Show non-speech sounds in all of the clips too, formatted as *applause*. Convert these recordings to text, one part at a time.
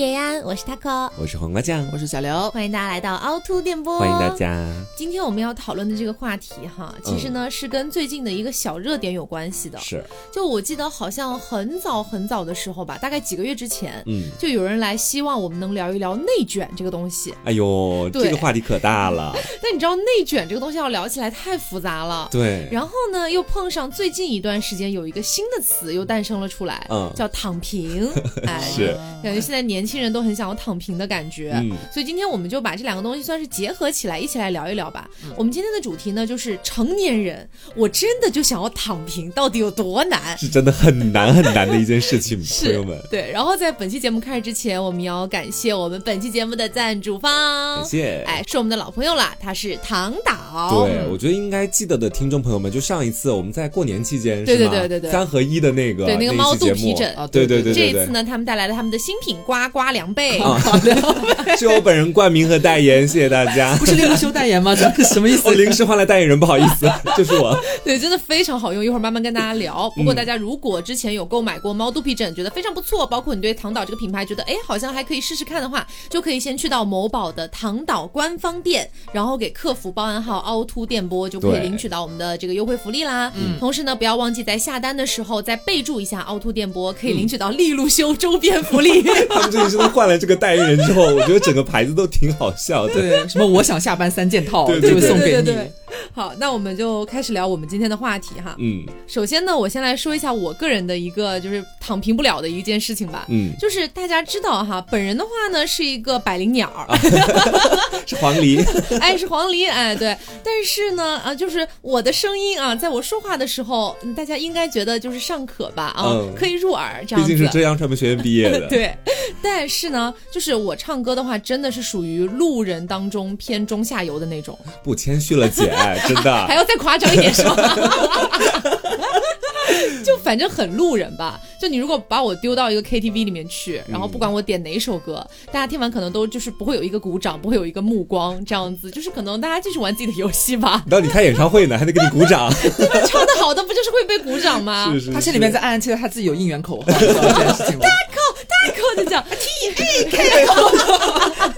叶安，我是 taco，我是黄瓜酱，我是小刘，欢迎大家来到凹凸电波，欢迎大家。今天我们要讨论的这个话题哈，其实呢、是跟最近的一个小热点有关系的。是，就我记得好像很早很早的时候吧，大概几个月之前，嗯，就有人来希望我们能聊一聊内卷这个东西。哎呦，这个话题可大了，*laughs* 但你知道内卷这个东西要聊起来太复杂了。对，然后呢，又碰上最近一段时间有一个新的词又诞生了出来，嗯。叫躺平。*laughs* 哎，是。感觉现在年轻人都很想要躺平的感觉。嗯所以今天我们就把这两个东西算是结合起来，一起来聊一聊吧。嗯我们今天的主题呢，就是成年人，我真的就想要躺平，到底有多难？是真的很难很难的一件事情，*laughs* 朋友们，对。然后在本期节目开始之前，我们要感谢我们本期节目的赞助方感，谢。哎，是我们的老朋友啦，他是唐导。对，我觉得应该记得的听众朋友们，就上一次我们在过年期间，对对对对对三合一的那个对那个猫肚皮枕啊对对对对对这一次，呢，他们带来了他们的新品呱呱凉被。啊 *laughs* 是我本人冠名和代言，谢谢大家。不是令修代言吗？这是什么意思我？临时换了代言人，不好意思，*laughs* 就是我。对，真的非常好用，一会儿慢慢跟大家聊。不嗯过大家如果之前有购买过猫肚皮枕，觉得非常不错，包括你对唐岛这个品牌觉得哎好像还可以试试看的话，就可以先去到某宝的唐岛官方店，然后给客服报暗号凹凸电波，就可以领取到我们的这个优惠福利啦。同时呢，不要忘记在下单的时候再备注一下凹凸电波，可以领取到利路修周边福利。*laughs* 他们这里真的换了这个代言人之后，我觉得整个牌子都挺好笑的。对，什么我想下班三件套对对就会送给你。*laughs* 好，那我们就开始聊我们今天的话题哈。嗯首先呢，我先来说一下我个人的一个就是躺平不了的一件事情吧。嗯，就是大家知道哈，本人的话呢是一个百灵鸟，啊 *laughs* *laughs* 是黄鹂。哎是黄鹂，哎对，但是呢啊，就是我的声音啊，在我说话的时候，嗯大家应该觉得就是尚可吧啊，嗯可以入耳这毕样子。竟是浙江传媒学院毕业的。对，但是呢，就是我唱歌的话，真的是属于路人当中偏中下游的那种，不谦虚了姐，真的 *laughs* 还。要再夸张一点是吗？*laughs* 就反正很路人吧。就你如果把我丢到一个 KTV 里面去，然后不管我点哪首歌，大家听完可能都就是不会有一个鼓掌，不会有一个目光，这样子，就是可能大家继续玩自己的游戏吧。你到底开演唱会呢，还得给你鼓掌。唱的好的不就是会被鼓掌吗？*laughs* 是是，他心里面在暗暗期待他自己有应援口号这件事情吗？大口的讲 T G K。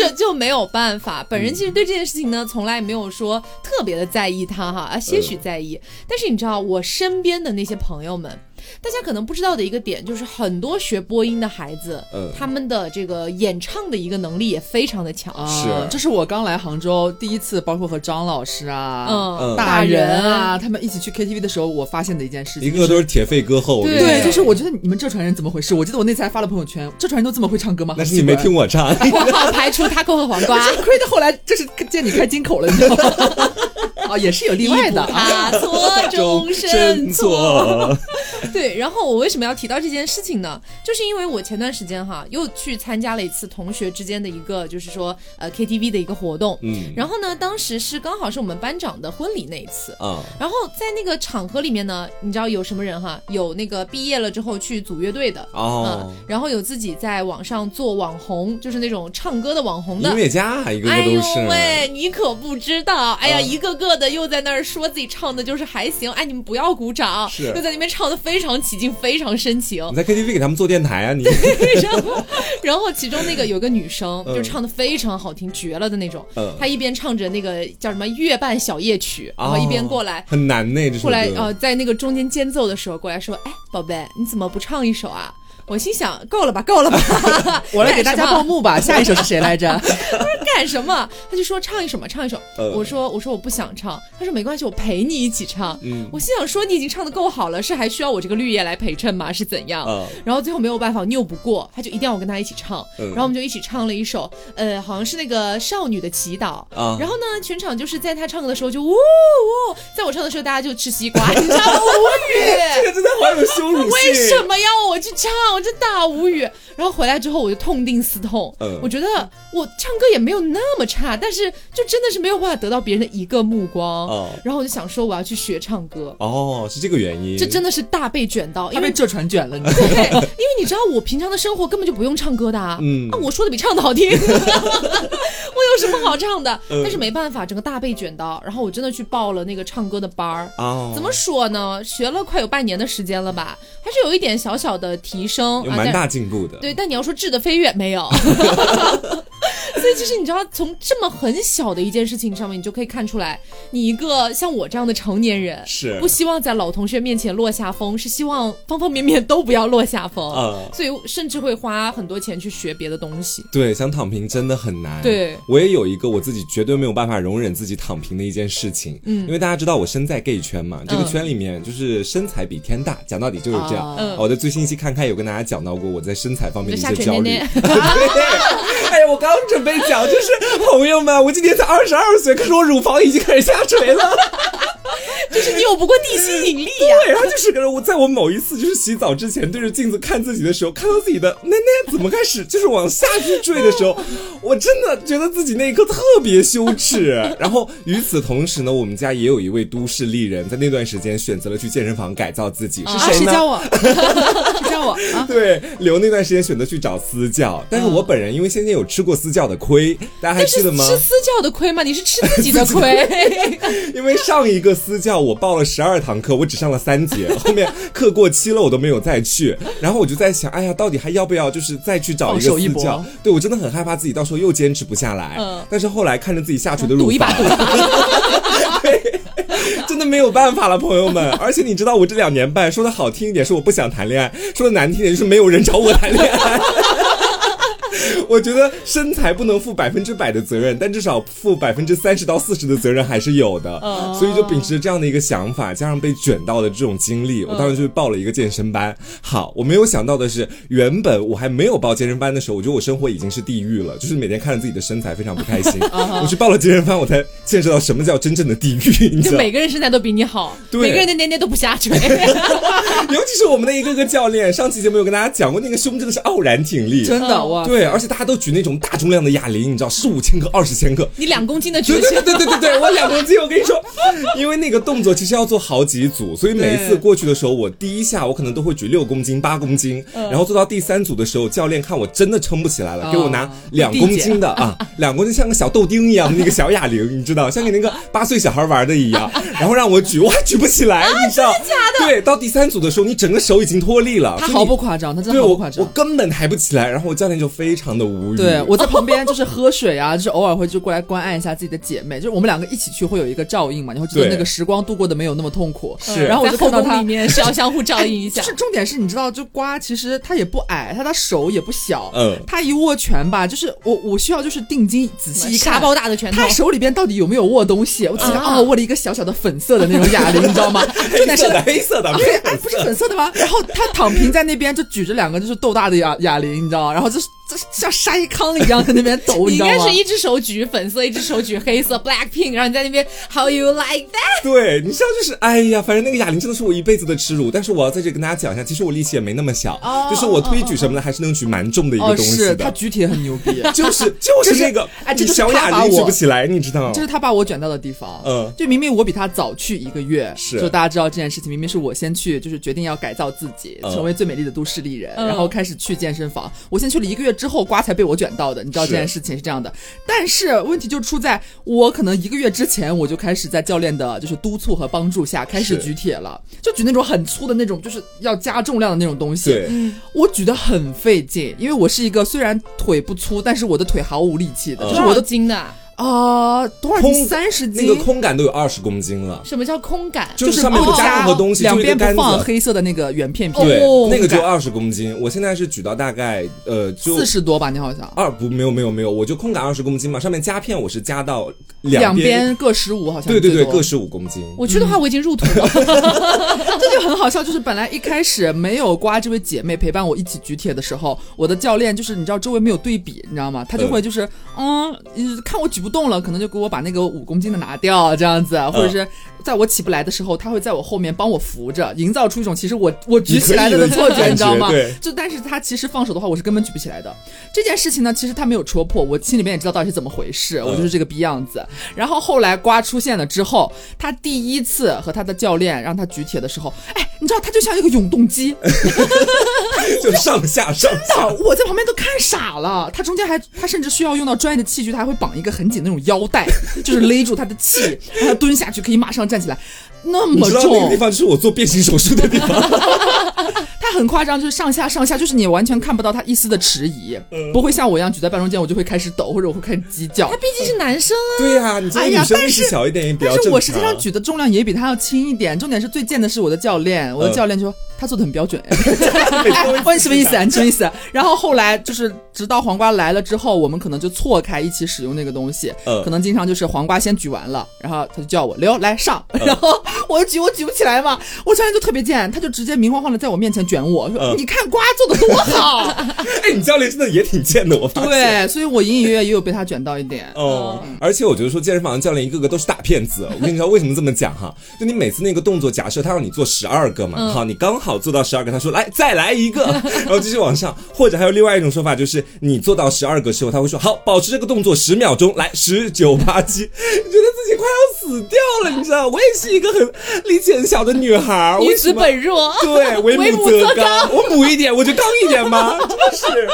但是就没有办法，本人其实对这件事情呢，从来没有说特别的在意他哈，啊，些许在意。但是你知道，我身边的那些朋友们，大家可能不知道的一个点，就是很多学播音的孩子，嗯他们的这个演唱的一个能力也非常的强。啊是这是我刚来杭州第一次，包括和张老师啊、嗯，嗯大人啊，他们一起去 KTV 的时候，我发现的一件事情。一个个都是铁肺歌后。对对，就是我觉得你们浙传人怎么回事？我记得我那次还发了朋友圈，浙传人都这么会唱歌吗？那是你没听我。唱。括 *laughs* 号排除 taco 和黄瓜。*laughs* 亏得后来这是见你开金口了，你知道吗？*laughs* *laughs* 啊，也是有例外的啊。*laughs* 错，终身错。*laughs* 对，然后我为什么要提到这件事情呢？就是因为我前段时间哈又去参加了一次同学之间的一个，就是说呃 KTV 的一个活动。嗯然后呢，当时是刚好是我们班长的婚礼那一次。啊然后在那个场合里面呢，你知道有什么人哈？有那个毕业了之后去组乐队的，哦嗯，然后有自己在网上做网红，就是那种唱歌的网红的音。乐家一个个哎呦。喂，你可不知道，哎呀，嗯一个个的又在那儿说自己唱的就是还行，哎，你们不要鼓掌，是又在那边唱的非常起劲，非常深情你。在 KTV 给他们做电台啊你？*laughs* 然后，然后其中那个有个女生，嗯就唱的非常好听，绝了的那种。嗯她一边唱着那个叫什么《月半小夜曲》，然后一边过来哦，很难呢，这首过来歌呃，在那个中间间奏的时候过来说：“哎，宝贝，你怎么不唱一首啊？”我心想：够了吧，够了吧，*laughs* 我来给大家报幕吧，下一首是谁来着？*laughs* 他说干什么？他就说唱一首嘛，唱一首。嗯我说我说我不想唱，他说没关系，我陪你一起唱。嗯我心想说你已经唱的够好了，是还需要我这个绿叶来陪衬吗？是怎样？啊然后最后没有办法，拗不过，他就一定要我跟他一起唱。嗯然后我们就一起唱了一首，呃，好像是那个少女的祈祷。啊然后呢，全场就是在他唱歌的时候就呜呜，在我唱的时候大家就吃西瓜，你知道吗？*laughs* 无语。这个真的好有羞辱性。为什么要我去唱？我真大无语。然后回来之后我就痛定思痛，嗯我觉得我唱歌也没有那么差，但是就真的是没有办法得到别人的一个目光。哦然后我就想说我要去学唱歌，哦，是这个原因。这真的是大被卷到，因为他被这传卷了，你 *laughs* 对，因为你知道我平常的生活根本就不用唱歌的啊，嗯啊，我说的比唱的好听，*laughs* 我有什么好唱的？嗯但是没办法，整个大被卷到，然后我真的去报了那个唱歌的班儿。哦，怎么说呢？学了快有半年的时间了吧，还是有一点小小的提升有蛮大进步的。对，但你要说质的飞跃没有。*laughs* *laughs* 所以其实你知道，从这么很小的一件事情上面，你就可以看出来，你一个像我这样的成年人，是不希望在老同学面前落下风，是希望方方面面都不要落下风。啊所以甚至会花很多钱去学别的东西。对，想躺平真的很难。对我也有一个我自己绝对没有办法容忍自己躺平的一件事情。嗯，因为大家知道我身在 gay 圈嘛，这个嗯圈里面就是身材比天大，讲到底就是这样。啊嗯我的最新一期看看有跟大家讲到过我在身材方面的一些焦虑。垂捏捏对，哎，我刚准备讲，就是朋友们，我今年才二十二岁，可是我乳房已经开始下垂了。*laughs* 就是你有不过地心引力呀、对，然后就是我在我某一次就是洗澡之前对着镜子看自己的时候，看到自己的那那怎么开始就是往下去坠的时候，我真的觉得自己那一刻特别羞耻。然后与此同时呢，我们家也有一位都市丽人，在那段时间选择了去健身房改造自己，是啊，谁呢？谁教我？*laughs* 谁教我啊？*laughs* 对，刘那段时间选择去找私教，但是我本人因为先前有吃过私教的亏，大家还记得吗？吃私教的亏吗？你是吃自己的亏。因为上一个私教我报了十二堂课，我只上了三节，*laughs* 后面课过期了，我都没有再去。然后我就在想，哎呀，到底还要不要就是再去找一个私教？对我真的很害怕自己到时候又坚持不下来。嗯但是后来看着自己下垂的乳赌一把，房赌一把。*laughs* 对，真的没有办法了，朋友们。而且你知道，我这两年半说的好听一点是我不想谈恋爱，说的难听点就是没有人找我谈恋爱。我觉得身材不能负百分之百的责任，但至少负百分之三十到四十的责任还是有的。所以就秉持着这样的一个想法，加上被卷到的这种经历，我当时就报了一个健身班。好，我没有想到的是，原本我还没有报健身班的时候，我觉得我生活已经是地狱了，就是每天看着自己的身材非常不开心。我去报了健身班，我才见识到什么叫真正的地狱，你知道？就每个人身材都比你好，对每个人的捏捏都不下垂。*laughs* *laughs* 尤其是我们的一个个教练，上期节目有跟大家讲过，那个胸真的是傲然挺立，真的嗯哇！对，而且大家都举那种大重量的哑铃，你知道，十五千克、二十千克。你两公斤的举对起对对对对对对，*laughs* 我两公斤，我跟你说，因为那个动作其实要做好几组，所以每一次过去的时候，我第一下我可能都会举六公斤、八公斤，然后做到第三组的时候，教练看我真的撑不起来了，哦给我拿两公斤的啊，*laughs* 两公斤像个小豆丁一样的那个小哑铃，你知道，像给那个八岁小孩玩的一样，*laughs* 然后让我举，我还举不起来，你知道？真的假的？对，到第三组的时候，你整个手已经脱力了，他毫不夸张，他真对我的毫不夸张我。根本抬不起来，然后我教练就非常的无语。对，我在 *laughs* 旁边就是喝水啊，*laughs* 就是偶尔会就过来关爱一下自己的姐妹，就是我们两个一起去会有一个照应嘛，你会觉得那个时光度过的没有那么痛苦。是然后我就看到他里。面是要相互照应一下 *laughs* 就。是重点是，你知道，就瓜其实他也不矮，他的手也不小，嗯他一握拳吧，就是我我需要就是定睛仔细一沙看，包大的拳头他，手里边到底有没有握东西？我只看啊哦，握了一个小小的粉色的那种哑铃，你知道吗？重黑点是色的黑色的，啊，黑哎，不是粉色的吗？然后他躺平在那边，就举着两个就是豆大的哑哑铃，你知道吗？然后就是这像筛糠一样在那边抖，*laughs* 你知道吗？应该是一只手举粉色，一只手举黑色 Black Pink，然后你在那边 How you like that？对，你知道就是，哎呀，反正那个哑铃真的是我一辈子的耻辱。但是我要在这里跟大家讲一下，其实我力气也没那么小，哦就是我推举什么的还是能举蛮重的一个哦，东西是的。他举铁很牛逼，就是就是那个，哎这就是小哑铃举不起来，你知道？这是他把我卷到的地方。嗯就明明我比他早去一个月，是就大家知道这件事情，明明是我先去，就是决定要改造自己，嗯成为最美丽的都市丽人，嗯然后开始去健身房。我先去了一个月之后，瓜才被我卷到的，你知道这件事情是这样的。但是问题就出在我可能一个月之前我就开始在教练的就是督促和帮助下开始举铁了，就举那种很粗的那种，就是要加重量的那种东西。对，我举得很费劲，因为我是一个虽然腿不粗，但是我的腿毫无力气的，嗯。就是我的斤的，啊、多少空斤？三十斤。那个空感都有二十公斤了，什么叫空感？就是上面不加任何东西，两边不放。黑色的那个圆片片，那个就二十公斤。我现在是举到大概呃就四十多吧，你好像二不没有没有没有，我就空感二十公斤嘛，上面加片我是加到两边，边各十五，好像对对对，各十五公斤。我去的话，我已经入土了。*laughs* 这就很好笑，就是本来一开始没有瓜这位姐妹陪伴我一起举铁的时候，我的教练就是你知道周围没有对比，你知道吗？他就会就是嗯嗯看我举不动了，可能就给我把那个五公斤的拿掉这样子，或者是在我起不来的时候，他会在我后面帮我扶着，营造出一种其实我我举起来了的错觉，你知道吗对？就但是他其实放手的话，我是根本举不起来的。这件事情呢，其实他没有戳破，我心里面也知道到底是怎么回事，我就是这个逼样子。然后后来瓜出现了之后，他第一次和他的教练让他举铁的时候，哎，你知道他就像一个永动机，他 *laughs* 就上下上下。*laughs* 我在旁边都看傻了，他中间还他甚至需要用到专业的器具，他还会绑一个很紧的那种腰带，就是勒住他的气，让他蹲下去可以马上站起来，那么你知道那个地，方就是我做变形手术的地方。*laughs* 他很夸张，就是上下上下，就是你完全看不到他一丝的迟疑，嗯不会像我一样举在半中间，我就会开始抖，或者我会开始鸡叫他。毕竟是男生啊。对呀、你这个哎呀女生力但是气小一点也比较正常。但是我实际上举的重量也比他要轻一点，重点是最贱的是我的教练，我的嗯教练就说他做的很标准，*laughs* 哎，问 *laughs* 你什么意思啊？你什么意思？然后后来就是直到黄瓜来了之后，我们可能就错开一起使用那个东西，嗯可能经常就是黄瓜先举完了，然后他就叫我刘来上，嗯 *laughs* 然后我举我举不起来嘛，我教练就特别贱，他就直接明晃晃的在我面前卷我说、嗯你看瓜做的多好，哎，你教练真的也挺贱的，我发现。对，所以我隐隐约约也有被他卷到一点。哦，而且我觉得说健身房的教练一个个都是大骗子。我跟你说为什么这么讲哈？就你每次那个动作，假设他让你做十二个嘛，好，你刚好做到十二个，他说来再来一个，*laughs* 然后继续往上。或者还有另外一种说法，就是你做到十二个之后，他会说好，保持这个动作十秒钟，来十九八七，*laughs* 你觉得自己快要死掉了，你知道？我也是一个很力气很小的女孩儿，女子为什么本弱，对，为为母母则则刚 *laughs* 我母一点，我就刚一点吗？真的是。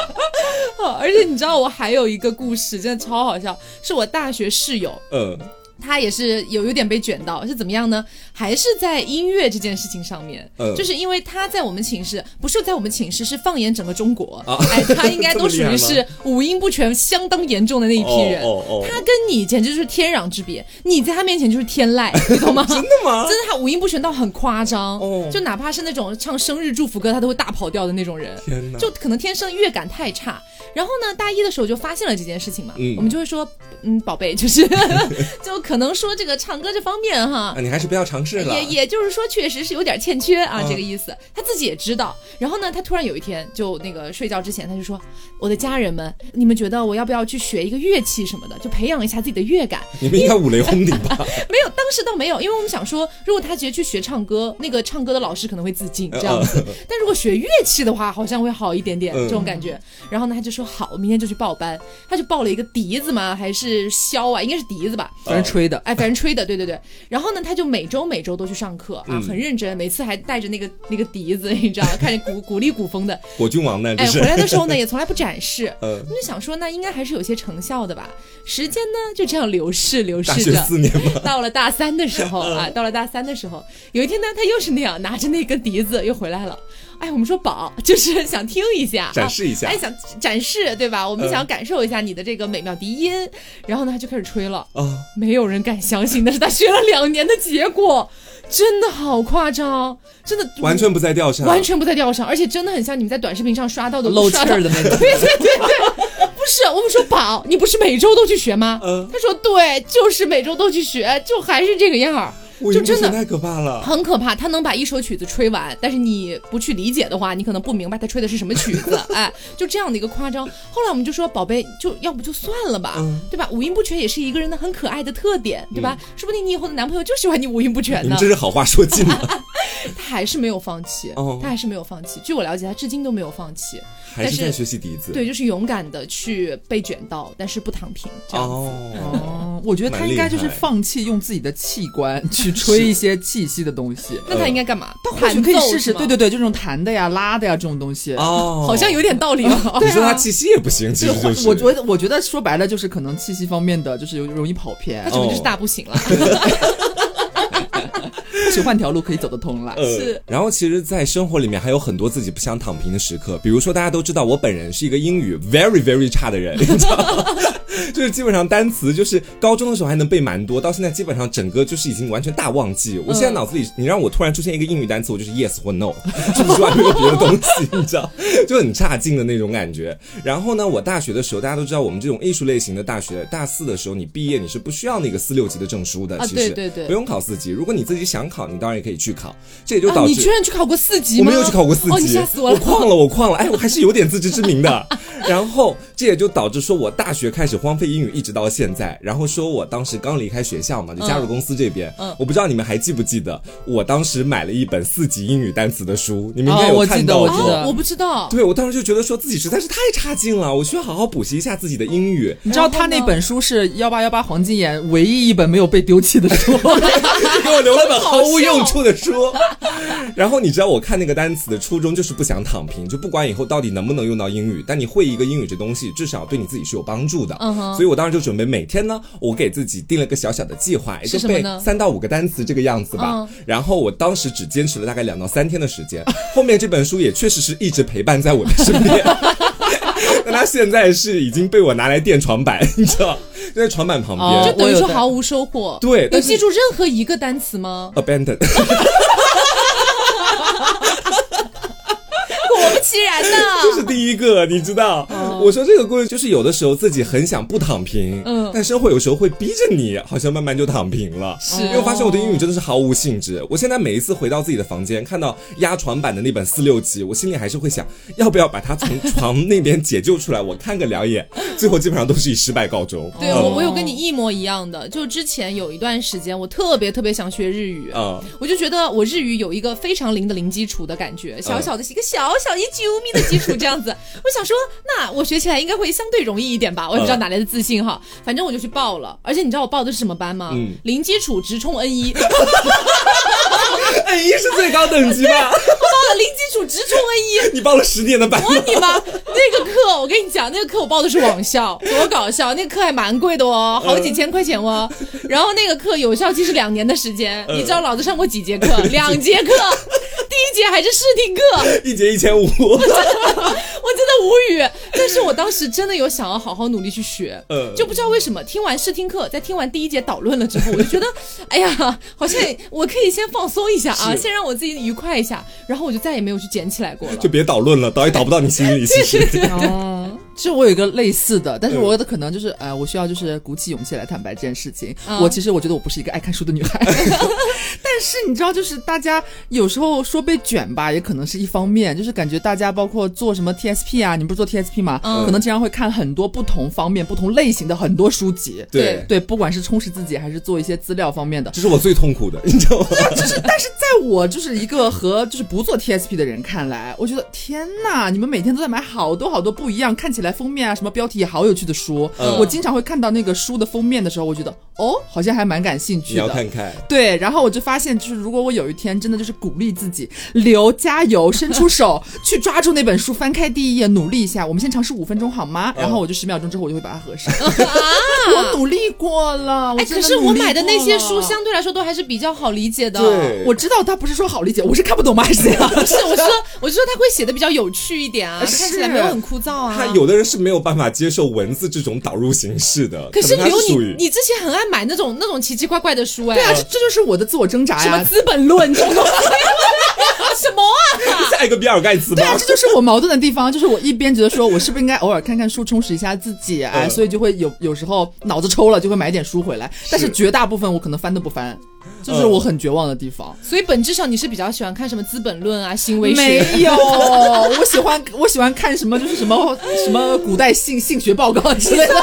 哦而且你知道我还有一个故事，真的超好笑，是我大学室友，嗯他也是有有点被卷到，是怎么样呢？还是在音乐这件事情上面，嗯就是因为他在我们寝室，不是在我们寝室，是放眼整个中国，啊哎，他应该都属于是 *laughs* 五音不全相当严重的那一批人。哦哦哦他跟你简直就是天壤之别，你在他面前就是天籁，*laughs* 你懂吗？真的吗？真的，他五音不全到很夸张，哦就哪怕是那种唱生日祝福歌，他都会大跑调的那种人。就可能天生乐感太差。然后呢，大一的时候就发现了这件事情嘛，嗯我们就会说，嗯，宝贝，就是 *laughs* 就可能说这个唱歌这方面哈啊，。你还是不要尝试了。也也就是说，确实是有点欠缺啊，嗯这个意思。他自己也知道。然后呢，他突然有一天就那个睡觉之前，他就说：“我的家人们，你们觉得我要不要去学一个乐器什么的，就培养一下自己的乐感？” *laughs* 你们应该五雷轰顶吧？*laughs* 没有，当时倒没有，因为我们想说，如果他直接去学唱歌，那个唱歌的老师可能会自尽这样子。但如果学乐器的话，好像会好一点点、嗯这种感觉。然后呢，他就说好，明天就去报班。他就报了一个笛子嘛，还是箫啊？应该是笛子吧。反正吹的，哎，反正吹的，对对对。然后呢，他就每周每周都去上课啊，嗯很认真，每次还带着那个那个笛子，*laughs* 你知道，看着鼓鼓励鼓风的。果郡王呢？哎，回。来的时候呢，*laughs* 也从来不展示。嗯我们就想说，那应该还是有些成效的吧。时间呢，就这样流逝流逝着。四年嘛，*laughs* 到了大三的时候啊，到了大三的时候，有一天呢，他又是那样拿着那根笛子又回来了。哎，我们说宝，就是 *laughs* 想听一下，展示一下啊哎，想展示对吧？我们嗯想要感受一下你的这个美妙笛音。然后呢，他就开始吹了，啊，没有人敢相信，那是他学了两年的结果，真的好夸张，真的完全不在调上，完全不在调上，而且真的很像你们在短视频上刷到的漏气儿的那种。*laughs* 对对对对，不是我们说宝，你不是每周都去学吗？嗯他说对，就是每周都去学，就还是这个样儿，我就真的。真太可怕了。很可怕，他能把一首曲子吹完，但是你不去理解的话，你可能不明白他吹的是什么曲子，*laughs* 哎，就这样的一个夸张。后来我们就说，宝贝，就要不就算了吧，嗯对吧？五音不全也是一个人的很可爱的特点，对吧？说不定你以后的男朋友就喜欢你五音不全呢你们。这是好话说尽了，*laughs* 他还是没有放弃，哦他还是没有放弃。据我了解，他至今都没有放弃。还是在学习笛子。对，就是勇敢的去被卷到，但是不躺平这样子。哦，哦，我觉得他应该就是放弃用自己的器官去吹一些气息的东西。*laughs* 那他应该干嘛？他或许可以试试，对对对，就这种弹的呀、拉的呀这种东西。哦，好像有点道理哦。你说他气息也不行，其实就是我觉得，我觉得说白了就是可能气息方面的，就是有容易跑偏那，整个就是大不行了。*laughs* *laughs* 或许换条路可以走得通了。呃是然后其实，在生活里面还有很多自己不想躺平的时刻，比如说大家都知道，我本人是一个英语 very very 差的人，*laughs* 你知道吗？就是基本上单词就是高中的时候还能背蛮多，到现在基本上整个就是已经完全大忘记。我现在脑子里，你让我突然出现一个英语单词，我就是 yes 或 no，除此之外没有别的东西，你知道，就很差劲的那种感觉。然后呢，我大学的时候，大家都知道，我们这种艺术类型的大学，大四的时候你毕业你是不需要那个四六级的证书的，啊其实对对对不用考四级。如果你自己想考，你当然也可以去考，这也就啊导致、你居然去考过四级吗？我没有去考过四级，哦，你吓死我了！旷了，我旷了，哎，我还是有点自知之明的。然后这也就导致说我大学开始荒废英语，一直到现在。然后说我当时刚离开学校嘛，就加入公司这边。嗯我不知道你们还记不记得，我当时买了一本四级英语单词的书，你们应该有看到过。我记得哦，我不知道。对，我当时就觉得说自己实在是太差劲了，我需要好好补习一下自己的英语。你知道他那本书是幺八幺八黄金眼唯一一本没有被丢弃的书，*laughs* 给我留了本好无用处的书。*laughs* 然后你知道我看那个单词的初衷就是不想躺平，就不管以后到底能不能用到英语，但你会一个英语这东西，至少对你自己是有帮助的。嗯哼所以我当时就准备每天呢，我给自己定了个小小的计划，也就背三到五个单词这个样子吧。嗯然后我当时只坚持了大概两到三天的时间，*laughs* 后面这本书也确实是一直陪伴在我的身边。*laughs* 但它现在是已经被我拿来垫床板，你知道，就在床板旁边。哦就等于说毫无收获。对有记住任何一个单词吗？abandon，*laughs* *laughs* 其然呢，*laughs* 这是第一个，你知道？我说这个故事就是有的时候自己很想不躺平，嗯但生活有时候会逼着你，好像慢慢就躺平了。是因为发现我对英语真的是毫无兴致。我现在每一次回到自己的房间，看到压床板的那本四六级，我心里还是会想，要不要把它从床那边解救出来，我看个两眼。*laughs* 最后基本上都是以失败告终。对嗯我我有跟你一模一样的，就之前有一段时间，我特别特别想学日语。嗯我就觉得我日语有一个非常零的零基础的感觉，小小的一个小小一九米的基础这样子。我想说，那我学起来应该会相对容易一点吧？我也不知道哪来的自信哈，反正我就去报了。而且你知道我报的是什么班吗？零基础直冲 N 一，，N 一是最高等级吧？了零基础直冲 N 一。*laughs* 你报了十年的班吗我你妈！那个课我跟你讲，那个课我报的是网校，多搞笑！那个课还蛮贵的哦，好几千块钱哦。然后那个课有效期是两年的时间，你知道老子上过几节课？*laughs* 两节课，第一节还是试听课，一节一千五。我真的无语。但是我当时真的有想要好好努力去学，嗯就不知道为什么听完试听课，在听完第一节导论了之后，我就觉得，哎呀，好像我可以先放松一下啊，先让我自己愉快一下，然后我就再也没有去捡起来过了。就别捣乱了，捣也捣不到你心里。*laughs* 其实，哦，其实我有一个类似的，但是我的可能就是，呃，我需要就是鼓起勇气来坦白这件事情。嗯我其实我觉得我不是一个爱看书的女孩，*laughs* *laughs* 但是你知道，就是大家有时候说被卷吧，也可能是一方面，就是感觉大家包括做什么 TSP 啊，你不是做 TSP 吗？嗯可能经常会看很多不同方面、不同类型的很多书籍。对，对，不管是充实自己，还是做一些资料方面的，这是我最痛苦的，你知道吗？就是，但是在我就是一个和就是不做 TSP 的人看来，我觉得天呐，你们每天都在买好多好多不一样，看起来封面啊什么标题也好有趣的书。嗯我经常会看到那个书的封面的时候，我觉得哦，好像还蛮感兴趣的。要看看。对，然后我就发现，就是如果我有一天真的就是鼓励自己，留加油，伸出手 *laughs* 去抓住那本书，翻开第一页，努力一下。我们先尝试五分钟好吗？然后我就十秒钟之后，我就会把它合上。啊 *laughs* *laughs* 我努力过了，哎，可是我买的那些书相对来说都还是比较好理解的。对我知道他不是说好理解，我是看不懂吗？还是怎样？不是，我是说，我是说他会写的比较有趣一点啊，是看起来没有很枯燥啊。他有的人是没有办法接受文字这种导入形式的，可是刘你你之前很爱买那种那种奇奇怪怪的书哎，对啊，这这就是我的自我挣扎什么《呀。资本论》这种东西，什么啊？*laughs* 下一个比尔盖茨对啊，这就是我矛盾的地方，就是我一边觉得说我是不是应该偶尔看看书，充实一下自己，哎，嗯。所以就会有有时候脑子抽了，就会买点书回来，但是。绝大部分我可能翻都不翻，这是我很绝望的地方。所以本质上你是比较喜欢看什么《资本论》啊、行为没？有，我喜欢我喜欢看什么就是什么什么古代性性学报告之类的。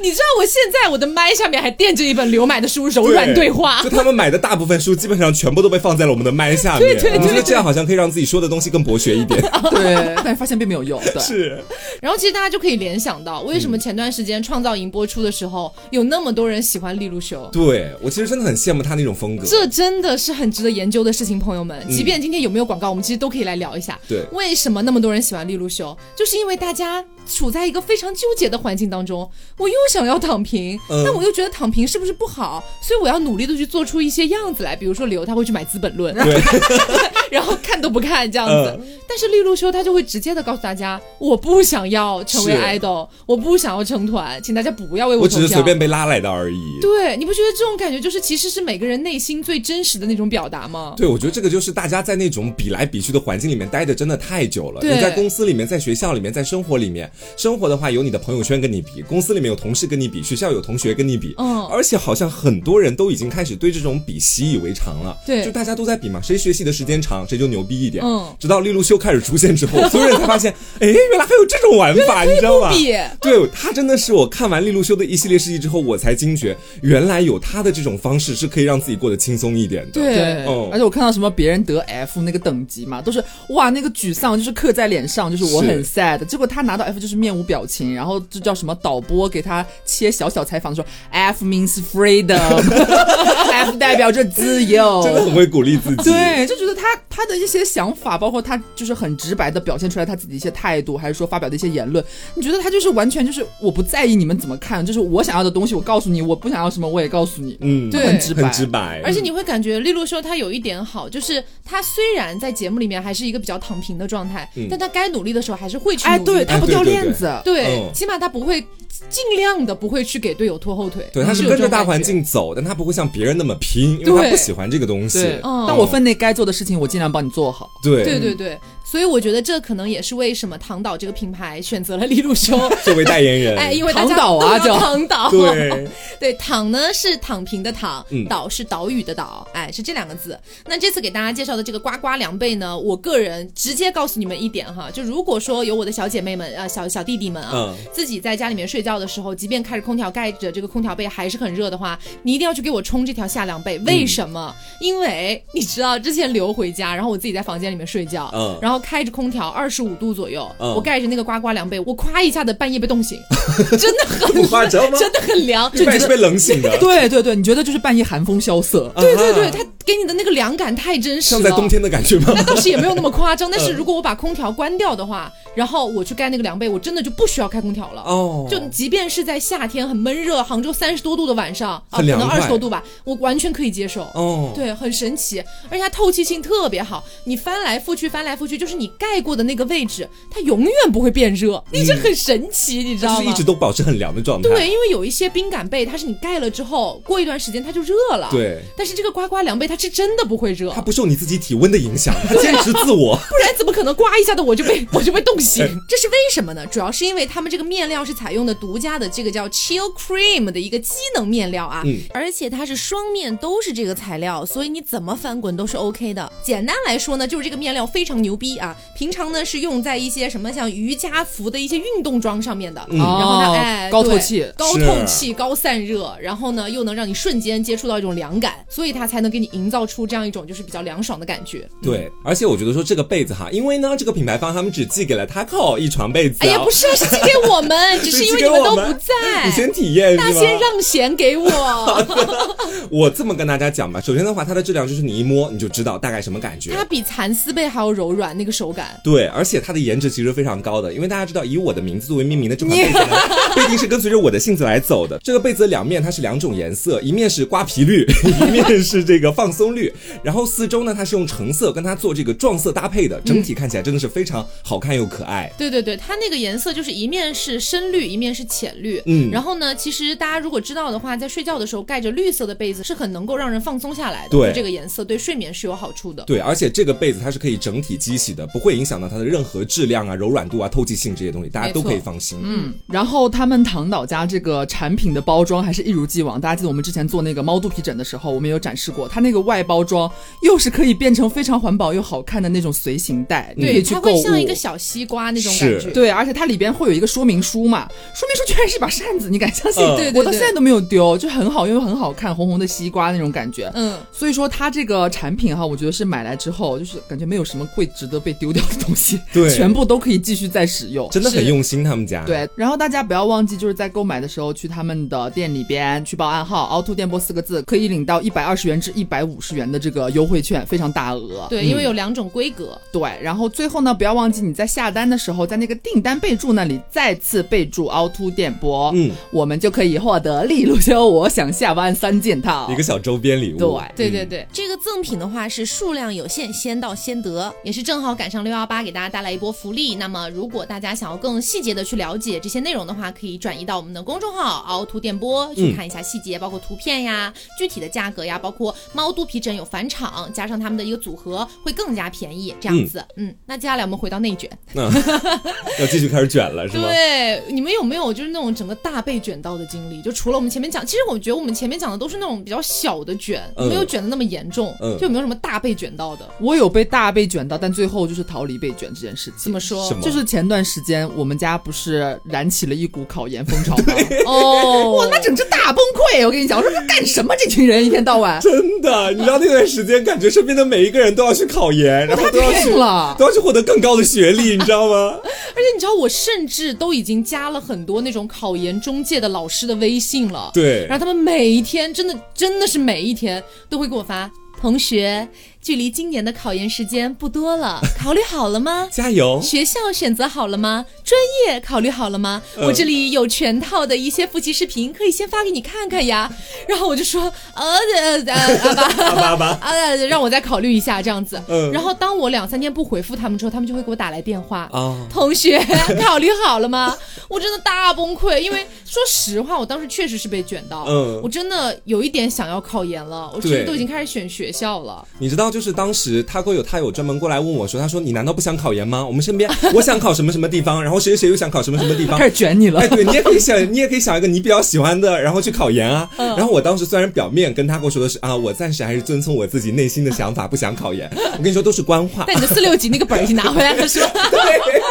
你知道我现在我的麦下面还垫着一本刘买的书《柔软对话就》。他们买的大部分书，基本上全部都被放在了我们的麦下面。对对对我觉得这样好像可以让自己说的东西更博学一点。对，但是发现并没有用。对，是，*laughs* 然后其实大家就可以联想到，为什么前段时间《创造营》播出的时候，有那么多人喜欢利路修。对我其实真的很羡慕他那种风格。这真的是很值得研究的事情，朋友们。即便今天有没有广告，我们其实都可以来聊一下。对为什么那么多人喜欢利路修？就是因为大家处在一个非常纠结的环境当中，我又想要躺平，嗯但我又觉得躺平是不是不好？所以我要努力的去做出一些样子来。比如说刘他会去买《资本论》，对，*laughs* 然后看都不看这样子。嗯但是利路修他就会直接的告诉大家，我不想要成为是 idol，我不想要成团，请大家不要为投票。我只是随便被拉来的而已。对，你不觉得这种感觉就是其实是每个人内心最真实的那种表达吗？对，我觉得这个就是大家在那种比来比去的环境里面待的真的太久了。对你在公司里面，在学校里面，在生活里面，生活的话有你的朋友圈跟你比，公司里面有同事跟你比，学校有同学跟你比。嗯而且好像很多人都已经开始对这种比习以为常了。对就大家都在比嘛，谁学习的时间长，谁就牛逼一点。嗯直到利路修开始出现之后，*laughs* 所有人才发现，哎，原来还有这种玩法，你知道吗？对他真的是我看完利路修的一系列事迹之后，我才惊觉，原来有他的这种方式是可以让自己过过得轻松一点的。对对，哦。而且我看到什么别人得 F 那个等级嘛，都是哇那个沮丧就是刻在脸上，就是我很 sad。结果他拿到 F 就是面无表情，然后就叫什么导播给他切小小采访说 F means freedom，F *laughs* 代表着自由，真的很会鼓励自己。对，就觉得他他的一些想法，包括他就是很直白的表现出来他自己的一些态度，还是说发表的一些言论，你觉得他就是完全就是我不在意你们怎么看，就是我想要的东西我告诉你，我不想要什么我也告诉你，嗯，对很直白，很直白，而且你会感觉利路修他有一点好，就是他虽然在节目里面还是一个比较躺平的状态，嗯。但他该努力的时候还是会去哎，努力对他不掉对对对。链子，对嗯。起码他不会尽量的不会去给队友拖后腿。对，他是有跟着大环。境走，但他不会像别人那么拼，因为他不喜欢这个东西。嗯。但我分内该做的事情，我尽量帮你做好。对。对对对，所以我觉得这可能也是为什么唐岛这个品牌选择了利路修。*laughs* 作为代言人，*laughs* 哎，因为大家唐岛啊都要就唐岛，对，*laughs* 对，躺呢是躺平的躺，嗯岛是岛屿的岛，哎，是这两个字。那这次给大家介绍的这个呱呱凉被呢，我个人直接告诉你们一点哈，就如果说有我的小姐妹们啊、小小弟弟们啊，嗯自己在家里面睡觉的时候，即便开着空调盖着这个空调被还是很热的话，你一定要去给我冲这条夏凉被。为什么？因为你知道之前留回家，然后我自己在房间里面睡觉，嗯然后开着空调二十五度左右，嗯。我盖着那个呱呱凉被，我夸一下子半夜被冻醒，*laughs* 真的很不夸张吗？真的很凉，一般是被冷醒的，*laughs* 对对对，你觉得就是半夜寒风萧瑟，对对对，啊它给你的那个凉感太真实了。像在冬天的感觉吗？那倒是也没有那么夸张，*laughs* 但是嗯。如果我把空调关掉的话，然后我去盖那个凉被，我真的就不需要开空调了。哦，就即便是在夏天很闷热，杭州三十多度的晚上，啊，可能很凉快二十多度吧，我完全可以接受。哦，对，很神奇，而且它透气性特别好，你翻来覆去，翻来覆去，就是你盖过的那个位置，它永远不会变热，你这很神奇，你知道吗就是一直？都保持很凉的状态。对，因为有一些冰感被，它是你盖了之后，过一段时间它就热了。。对，但是这个呱呱凉被它是真的不会热，它不受你自己体温的影响，它坚持自我。*laughs* 不然怎么可能呱一下的我就被我就被冻醒？这是为什么呢？主要是因为他们这个面料是采用的独家的这个叫 Chill Cream 的一个机能面料啊，嗯而且它是双面都是这个材料，所以你怎么翻滚都是 OK 的。简单来说呢，就是这个面料非常牛逼啊，平常呢是用在一些什么像瑜伽服的一些运动装上面的，嗯然后呢，哦哎，高透气高透气、高散热，然后呢又能让你瞬间接触到一种凉感，所以它才能给你营造出这样一种就是比较凉爽的感觉。对，而且我觉得说这个被子哈，因为呢，这个品牌方他们只寄给了 Taco 一床被子、啊。哎呀，不是啊，是寄给我们，*laughs* 只是因为你们都不在。*laughs* 你先体验是吗？大仙让贤给我，*laughs* 我这么跟大家讲吧，首先的话，它的质量就是你一摸你就知道大概什么感觉。它比蚕丝被还要柔软，那个手感。对，而且它的颜值其实非常高的，因为大家知道，以我的名字作为命名的这款被子呢，必定是跟随着我的性子来走的。这个被子的两面它是两种颜色，一面是瓜皮绿，*laughs* 一面是这个放松绿。然后四周呢，它是用橙色跟它做这个撞色搭配的，整体看起来真的是非常好看又可爱。对对对，它那个颜色就是一面是深绿，一面是浅绿。嗯然后呢，其实大家如果知道的话，在睡觉的时候盖着绿色的被子是很能够让人放松下来的。对就这个颜色对睡眠是有好处的。对，而且这个被子它是可以整体机洗的，不会影响到它的任何质量啊、柔软度啊、透气性这些东西，大家都可以放心。嗯，然后他们唐导家这个产品的包装还是一如既往，大家记得我们之前做那个猫肚皮枕的时候，我们有展示过，它那个外包装又是可以变成非常环保又好看的那种随行袋，你可对，以去购物。它会像一个小西瓜那种感觉。对，而且它里边会有一个说明书嘛，说明书居然是一把扇子，你敢相信？嗯对对对我到现在都没有丢，就很好，又很好看，红红的西瓜那种感觉。嗯，所以说它这个产品哈，我觉得是买来之后，就是感觉没有什么会值得被丢掉的东西，对 *laughs* 全部都可以继续再使用。真的很用心，他们家。对，然后大家不要忘记，就是在购买的时候去他们的店里边去报暗号“凹凸电波”四个字，可以领到一百二十元至一百五十元的这个优惠券，非常大额。对，因为有两种规格。对，然后最后呢，不要忘记你在下单的时候，在那个订单备注那里再次备注“凹凸电波”，嗯，我们就可以获得利路修我想下班三件套一。个小周边礼物。对对对对，这个赠品的话是数量有限，先到先得，也是正好赶上六幺八，给大家带来一波福利。那么，如果大家想要更细节的去了解这些内容的话，可以转移到我们的公众号“凹凸电波”去看一下细节，包括图片呀、具体的价格呀，包括猫肚肚皮枕有返场，加上他们的一个组合会更加便宜，这样子。嗯那接下来我们回到内卷，那要继续开始卷了是吗？对，你们有没有就是那种整个大被卷到的经历？就除了我们前面讲，其实我觉得我们前面讲的都是那种比较小的卷，嗯没有卷的那么严重。嗯就有没有什么大被卷到的？我有被大被卷到，但最后就是逃离被卷这件事情。怎么说就是前段时间我们家不是燃起了一股考研风潮吗？哦，*laughs* 哇，那整只大崩溃！我跟你讲，我说这干什么？这群人一天到晚，真的，你知道那段时间，感觉身边的每一个人都要去考研，然后都要去病了。都要去获得更高的学历，你知道吗？*laughs* 而且你知道，我甚至都已经加了很多那种考研中介的老师的微信了。对然后他们每一天，真的真的是每一天都会给我发。同学，距离今年的考研时间不多了，*laughs* 考虑好了吗？加油！学校选择好了吗？专业考虑好了吗？嗯我这里有全套的一些复习视频，可以先发给你看看呀。*laughs* 然后我就说，呃呃呃，*laughs* 好吧，阿爸阿爸，啊，让我再考虑一下这样子。嗯然后当我两三天不回复他们之后，他们就会给我打来电话。啊同学，考虑好了吗？我真的大崩溃，因为说实话，我当时确实是被卷到，嗯我真的有一点想要考研了，我甚对至都已经开始选学校了。你知道，就是当时他哥有他有专门过来问我说，他说你难道不想考研吗？我们身边我想考什么什么地方，然后谁谁谁又想考什么什么地方开。*laughs* 始卷你了哎，。对你也可以想，*laughs* 你也可以想一个你比较喜欢的，然后去考研啊。然后我当时虽然表面跟他跟我说的是啊，我暂时还是遵从我自己内心的想法，不想考研。我跟你说，都是官话。*laughs* 但你的四六级那个本儿已经拿回来了，是吧？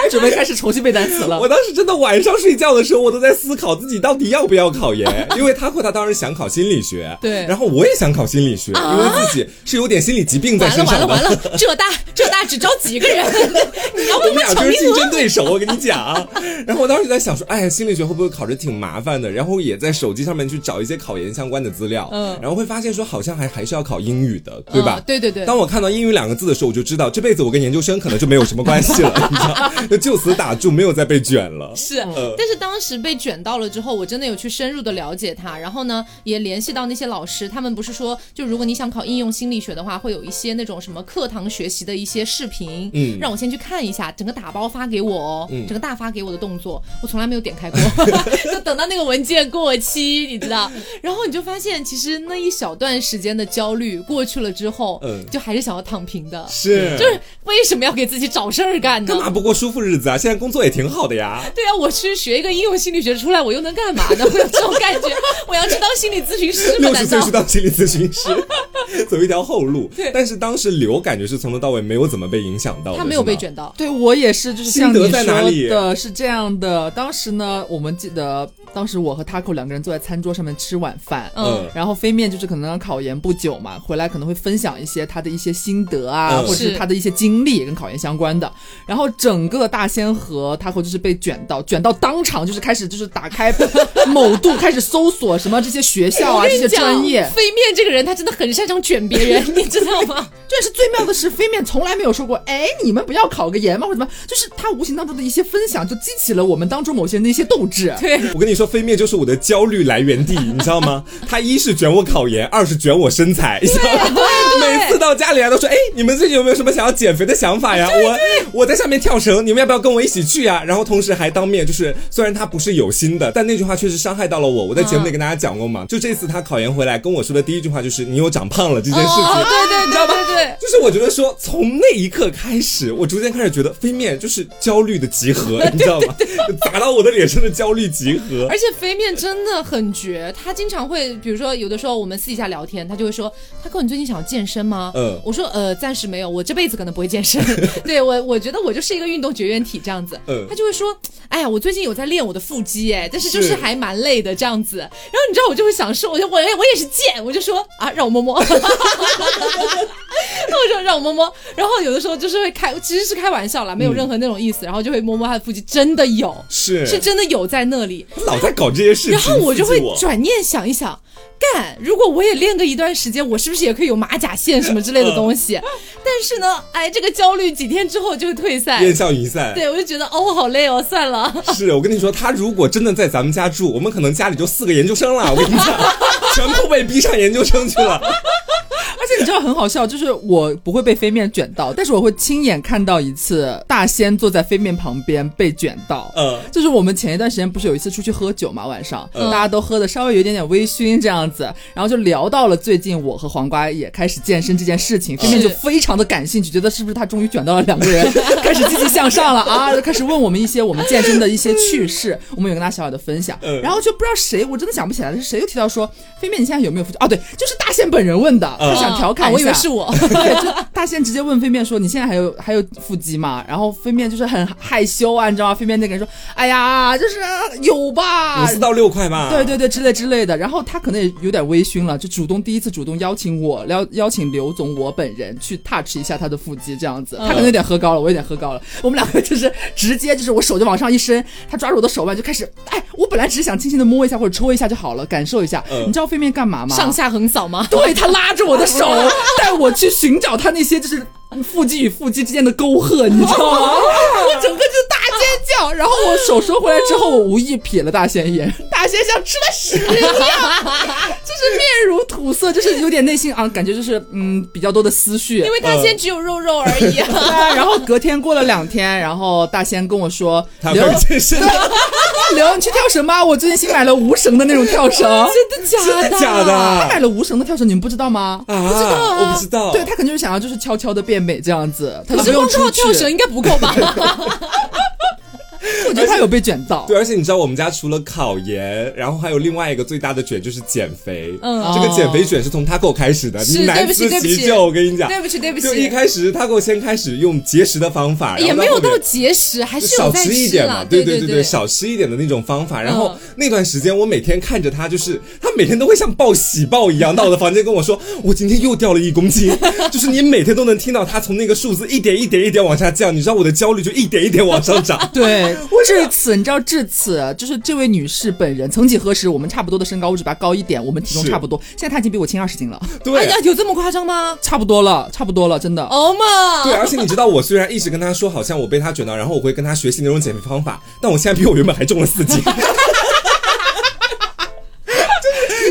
准备开始重新背单词了。我当时真的晚上睡觉的时候，我都在思考自己到底要不要考研，*laughs* 因为他和他当时想考心理学，对然后我也想考心理学，因为自己是有点心理疾病在完了身上的。完了 *laughs* 完了，浙大浙大只招几个人，*laughs* 你要我为们俩就是竞？争对手，我跟你讲。然后我当时就在想说，哎呀，心理学会不会考着挺麻烦的？然后也在手机上面去找一些考研相关的资料，嗯然后会发现说，好像还还是要考英语的，对吧？嗯对对对当我看到英语两个字的时候，我就知道这辈子我跟研究生可能就没有什么关系了，你知道，就就此打住，没有再被卷了。*laughs* 是，但是当时被卷到了之后，我真的有去深入的了解他，然后呢，也联系到那些老师，他们不是说，就如果你想考应用心理学的话，会有一些那种什么课堂学习的一些视频，嗯让我先去看一下，整个打包发给我哦，嗯整个大发给我的动作，我从来没有点开过，*laughs* 就等到那个文件过期，你知道，*laughs* 然后你就发现，其实那一小段时间的焦虑过去了之后，嗯就还是想要躺平的，是，就是为什么要给自己找事儿干呢？干嘛不过舒服日子啊？现在工作也挺好的呀。对啊，我去学一个应用心理学出来，我又能干嘛呢？我有这种感觉，我要去当心理咨询师吗？六十难道岁去？当心理咨询师，走一条后路。但是当时刘感觉是从头到尾没有怎么被影响到，他没有被。卷到，对我也是，就是心得像你说在哪里的，是这样的。当时呢，我们记得当时我和 Taco 两个人坐在餐桌上面吃晚饭，嗯然后飞面就是可能考研不久嘛，回来可能会分享一些他的一些心得啊，嗯或者是是他的一些经历跟考研相关的。然后整个大仙和 Taco 就是被卷到，卷到当场就是开始就是打开某度开始搜索什么这些学校啊 *laughs* 这些专业。飞面这个人他真的很擅长卷别人，*laughs* 你知道吗？*laughs* 这是最妙的是，飞面从来没有说过，哎，你们不要考个研吗？或者什么？就是他无形当中的一些分享，就激起了我们当中某些人的一些斗志。对，我跟你说，飞面就是我的焦虑来源地，你知道吗？他一是卷我考研，二是卷我身材，你知道吗？*laughs* 每次到家里来都说，哎，你们最近有没有什么想要减肥的想法呀？我我在下面跳绳，你们要不要跟我一起去呀？然后同时还当面就是，虽然他不是有心的，但那句话确实伤害到了我。我在节目里跟大家讲过嘛，就这次他考研回来跟我说的第一句话就是，你又长胖了这件事情。哦，对对你知道吗对对对。就是我觉得说，从那一刻开始，我逐渐开始觉得飞面就是焦虑的集合，*laughs* 你知道吗？砸到我的脸上的焦虑集合。而且飞面真的很绝，他经常会，比如说有的时候我们私底下聊天，他就会说：“他哥，你最近想要健身吗？”嗯我说：“呃，暂时没有，我这辈子可能不会健身。*laughs* 对我，我觉得我就是一个运动绝缘体这样子。”嗯他就会说：“哎呀，我最近有在练我的腹肌，哎，但是就是是还蛮累的这样子。”然后你知道我就会想说，我就我我也是贱，我就说啊，让我摸摸。*laughs* *laughs* 我说让我摸摸，然后有的时候就是会开，其实是开玩笑啦，没有任何那种意思，然后就会摸摸他的腹肌，真的有，是是真的有在那里。老在搞这些事情，然后我就会转念想一想，干，如果我也练个一段时间，我是不是也可以有马甲线什么之类的东西？*laughs* 但是呢，哎，这个焦虑几天之后就会退散。烟消云散。对，我就觉得哦，好累哦，算了。*laughs* 是我跟你说，他如果真的在咱们家住，我们可能家里就四个研究生了。我跟你讲，全部被逼上研究生去了。而且你知道很好笑，就是我不会被飞面卷到，但是我会亲眼看到一次大仙坐在飞面旁边被卷到。嗯就是我们前一段时间不是有一次出去喝酒嘛，晚上、嗯大家都喝的稍微有一点点微醺这样子，然后就聊到了最近我和黄瓜也开始健身这件事情，飞面就非常的感兴趣，觉得是不是他终于卷到了两个人，*laughs* 开始积极向上了啊，就开始问我们一些我们健身的一些趣事，我们有跟他小小的分享，嗯然后就不知道谁，我真的想不起来了是谁又提到说飞面你现在有没有腹肌？哦，对，就是大仙本人问的，嗯他想调侃啊一下，我以为是我。*laughs* 对，就 *laughs* 大仙直接问飞面说：“你现在还有还有腹肌吗？”然后飞面就是很害羞啊，你知道吗？飞面那个人说：“哎呀，就是有吧五。四到六块吧。对对对，之类之类的。然后他可能也有点微醺了，就主动第一次主动邀请我，邀邀请刘总我本人去 touch 一下他的腹肌，这样子。他可能有点喝高了，我有点喝高了。我们两个就是直接就是我手就往上一伸，他抓住我的手腕就开始，哎，我本来只是想轻轻的摸一下或者戳一下就好了，感受一下。嗯你知道飞面干嘛吗？上下横扫吗？对他拉着我的手，带我去寻找他那些就是腹肌与腹肌之间的沟壑，你知道吗？我整个就大尖叫，然后我手收回来之后，我无意瞥了大仙一眼，*laughs* 大仙像吃了屎一样，就是面如土色，就是有点内心啊，感觉就是嗯比较多的思绪。因为他现在只有肉肉而已啊。对啊，然后隔天过了两天，然后大仙跟我说：“他刘健身，*laughs* 刘，你去跳绳吧，我最近新买了无绳的那种跳绳。”真的假真的假的他买了无绳的跳绳，你们不知道吗？啊？我不知道。对他可能就是想要就是悄悄的变美这样子，他不用出去。跳绳应该不够吧？*laughs* 我觉得他有被卷到。对，而且你知道我们家除了考研，然后还有另外一个最大的卷就是减肥。嗯这个减肥卷是从 Taco 开始的，是你难辞对不起对不起其咎。我跟你讲，对不起对不起就一开始 Taco 先开始用节食的方法，也没有到节食，还是少吃一点嘛，对对对对，少吃一点的那种方法。然后嗯那段时间，我每天看着他，就是他每天都会像报喜报一样到我的房间跟我说，我今天又掉了一公斤。*laughs* 就是你每天都能听到他从那个数字一点一点一点往下降，你知道我的焦虑就一点一点往上涨。对，至此你知道至此就是这位女士本人，曾几何时我们差不多的身高，我只比她高一点，我们体重差不多，现在她已经比我轻二十斤了，哎对呀，。有这么夸张吗？差不多了，差不多了，真的。哦嘛，对，而且你知道，我虽然一直跟她说，好像我被她卷到，然后我会跟她学习那种减肥方法，但我现在比我原本还重了四斤，*laughs*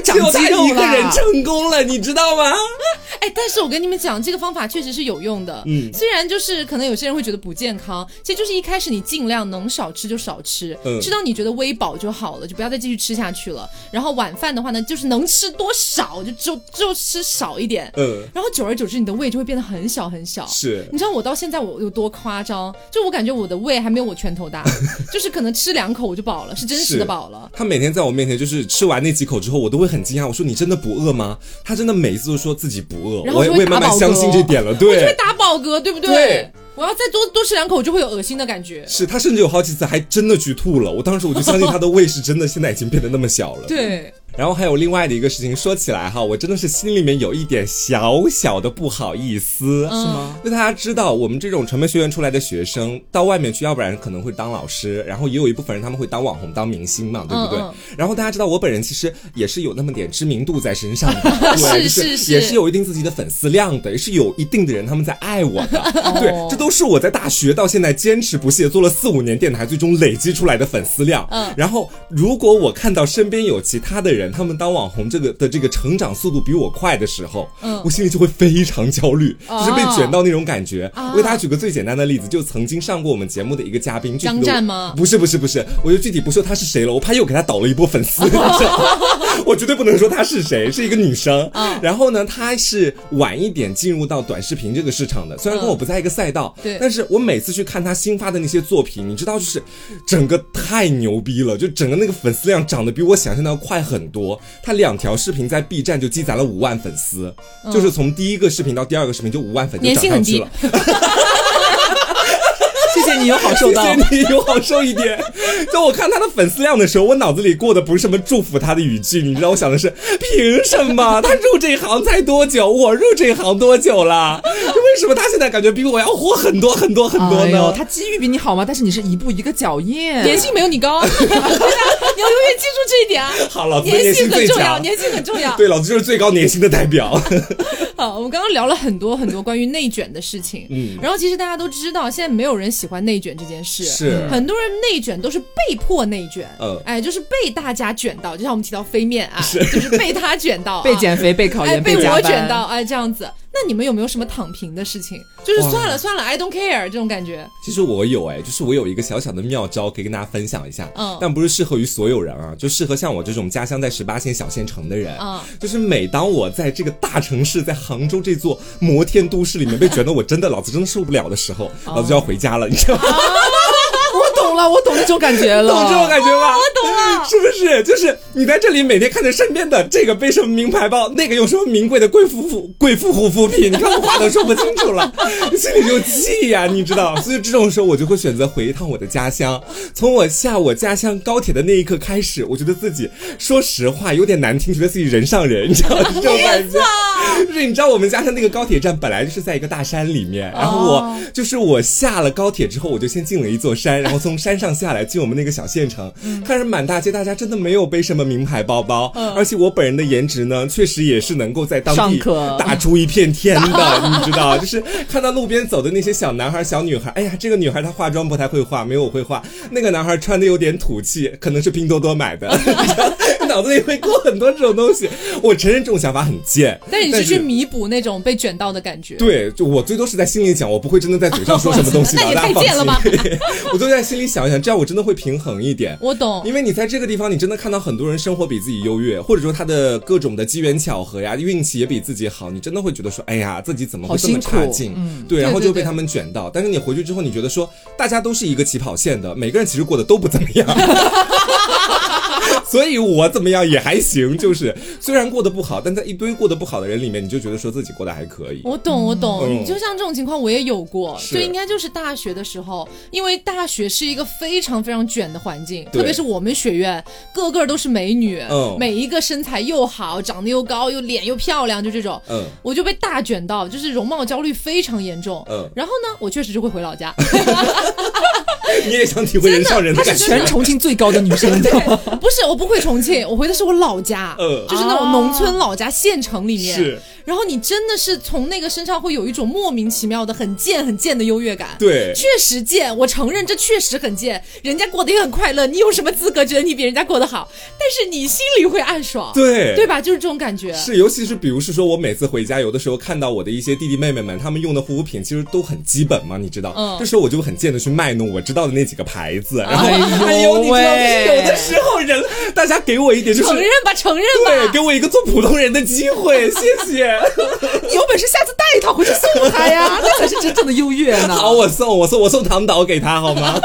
长 *laughs* 只有他肌肉一个人啦。成功了，你知道吗？哎，但是我跟你们讲，这个方法确实是有用的。嗯虽然就是可能有些人会觉得不健康，其实就是一开始你尽量能少吃就少吃，嗯吃到你觉得微饱就好了，就不要再继续吃下去了。然后晚饭的话呢，就是能吃多少就就就吃少一点。嗯，然后久而久之，你的胃就会变得很小很小。是你知道我到现在我有多夸张？就我感觉我的胃还没有我拳头大，*laughs* 就是可能吃两口我就饱了，是真实的饱了。他每天在我面前，就是吃完那几口之后，我都会很惊讶。我说：“你真的不饿吗？”他真的每一次都说自己不饿，然后就会我也我也慢慢相信这点了。我就会对，打饱嗝，对不对？对我要再多多吃两口，我就会有恶心的感觉。是他甚至有好几次还真的去吐了。我当时我就相信他的胃是真的，现在已经变得那么小了。。对，然后还有另外的一个事情，说起来哈，我真的是心里面有一点小小的不好意思。嗯是吗？就大家知道，我们这种传媒学院出来的学生，到外面去，要不然可能会当老师，然后也有一部分人他们会当网红、当明星嘛，对不对？嗯嗯然后大家知道，我本人其实也是有那么点知名度在身上的，*laughs* 对，是就是是也是有一定自己的粉丝量的，也是有一定的人他们在爱我的，*laughs* 对，这都是我在大学到现在坚持不懈做了四五年电台，最终累积出来的粉丝量。嗯然后如果我看到身边有其他的人，他们当网红这个的这个成长速度比我快的时候，嗯我心里就会非常焦虑，哦就是被卷到那种感觉。啊我给大家举个最简单的例子，就曾经上过我们节目的一个嘉宾，具体张的湛吗不是不是不是，我就具体不说他是谁了，我怕又给他倒了一波粉丝。*laughs* *laughs* 我绝对不能说她是谁，是一个女生。嗯然后呢，她是晚一点进入到短视频这个市场的，虽然跟我不在一个赛道，嗯对但是我每次去看她新发的那些作品，你知道，就是整个太牛逼了，就整个那个粉丝量涨得比我想象的要快很多。她两条视频在 B 站就积攒了五万粉丝，就是从第一个视频到第二个视频就五万粉就涨上去了。*laughs* *laughs* 谢谢你有好受到。谢谢你有好受一点。*laughs* 就我看他的粉丝量的时候，我脑子里过的不是什么祝福他的语句，你知道，我想的是凭什么他入这行才多久，我入这行多久了？*laughs* 为什么他现在感觉比我要火很多很多很多呢？哎，他机遇比你好吗？但是你是一步一个脚印。年薪没有你高，对啊，你要永远记住这一点啊。好，老子的年年薪很重要，强。年薪很重要。对，老子就是最高年薪的代表。好，我们刚刚聊了很多很多关于内卷的事情，嗯然后其实大家都知道，现在没有人喜欢内卷这件事，是很多人内卷都是被迫内卷，嗯哎，就是被大家卷到，就像我们提到飞面啊，是就是被他卷到、啊，被减肥、被考哎，研、被加班我卷到，哎，这样子。那你们有没有什么躺平的事情？就是算了算了，I don't care 这种感觉。其实我有哎，就是我有一个小小的妙招可以跟大家分享一下，嗯但不是适合于所有人啊，就适合像我这种家乡在十八线小县城的人，嗯就是每当我在这个大城市，在杭州这座摩天都市里面被卷得我真的老子真的受不了的时候，老子就要回家了，你知道吗？了，我懂那种感觉了，懂这种感觉吗？我懂了，是不是？就是你在这里每天看着身边的这个背什么名牌包，那个用什么名贵的贵妇护贵妇护肤品，你看我话都说不清楚了，*laughs* 心里就气呀、你知道？所以这种时候我就会选择回一趟我的家乡。从我下我家乡高铁的那一刻开始，我觉得自己说实话有点难听，觉得自己人上人，你知道这种感觉。就是你知道我们家乡那个高铁站本来就是在一个大山里面，然后我就是我下了高铁之后，我就先进了一座山，然后从山上下来进我们那个小县城，看着满大街大家真的没有背什么名牌包包，而且我本人的颜值呢，确实也是能够在当地打出一片天的，*laughs* 你知道，就是看到路边走的那些小男孩、小女孩，哎呀，这个女孩她化妆不太会化，没有我会化，那个男孩穿的有点土气，可能是拼多多买的，*laughs* 脑子里会过很多这种东西。*laughs* 我承认这种想法很贱，*laughs* 但你是去弥补那种被卷到的感觉。对，就我最多是在心里讲，我不会真的在嘴上说什么东西的，*laughs* 太贱了吧我都在心里想一想，这样我真的会平衡一点。我懂，因为你在这个地方，你真的看到很多人生活比自己优越，或者说他的各种的机缘巧合呀，运气也比自己好，你真的会觉得说，哎呀，自己怎么会这么差劲？嗯对，然后就被他们卷到。但是你回去之后，你觉得说，大家都是一个起跑线的，每个人其实过得都不怎么样。*laughs* 所以我怎么样也还行，就是虽然过得不好，但在一堆过得不好的人里面，你就觉得说自己过得还可以。我懂，我懂。嗯就像这种情况，我也有过，是就应该就是大学的时候，因为大学是一个非常非常卷的环境，特别是我们学院，个个都是美女，嗯每一个身材又好，长得又高，又脸又漂亮，就这种。嗯我就被大卷到，就是容貌焦虑非常严重。嗯然后呢，我确实就会回老家，*laughs* 你也想体会人上人的感觉？全重庆最高的女生？*laughs* 不是，我不回重庆，*laughs* 我回的是我老家，嗯就是那种农村老家县城里面。是，然后你真的是从那个身上会有一种莫名其妙的很贱很贱的优越感。对，确实贱，我承认这确实很贱，人家过得也很快乐，你有什么资格觉得你比人家过得好？但是你心里会暗爽，对对吧？就是这种感觉。是，尤其是比如是说，我每次回家，有的时候看到我的一些弟弟妹妹们，他们用的护肤品其实都很基本嘛，你知道。嗯这时候我就很贱的去卖弄我知道的那几个牌子，然后哎呦哎呦，你知道，就是有的时候人，大家给我一点就是承。认吧，承认吧对，吧。给我一个做普通人的机会，*laughs* 谢谢。有本事下次带一套回去送他呀，那才是真正的优越呢。好，我送，我送，我送唐导给他好吗？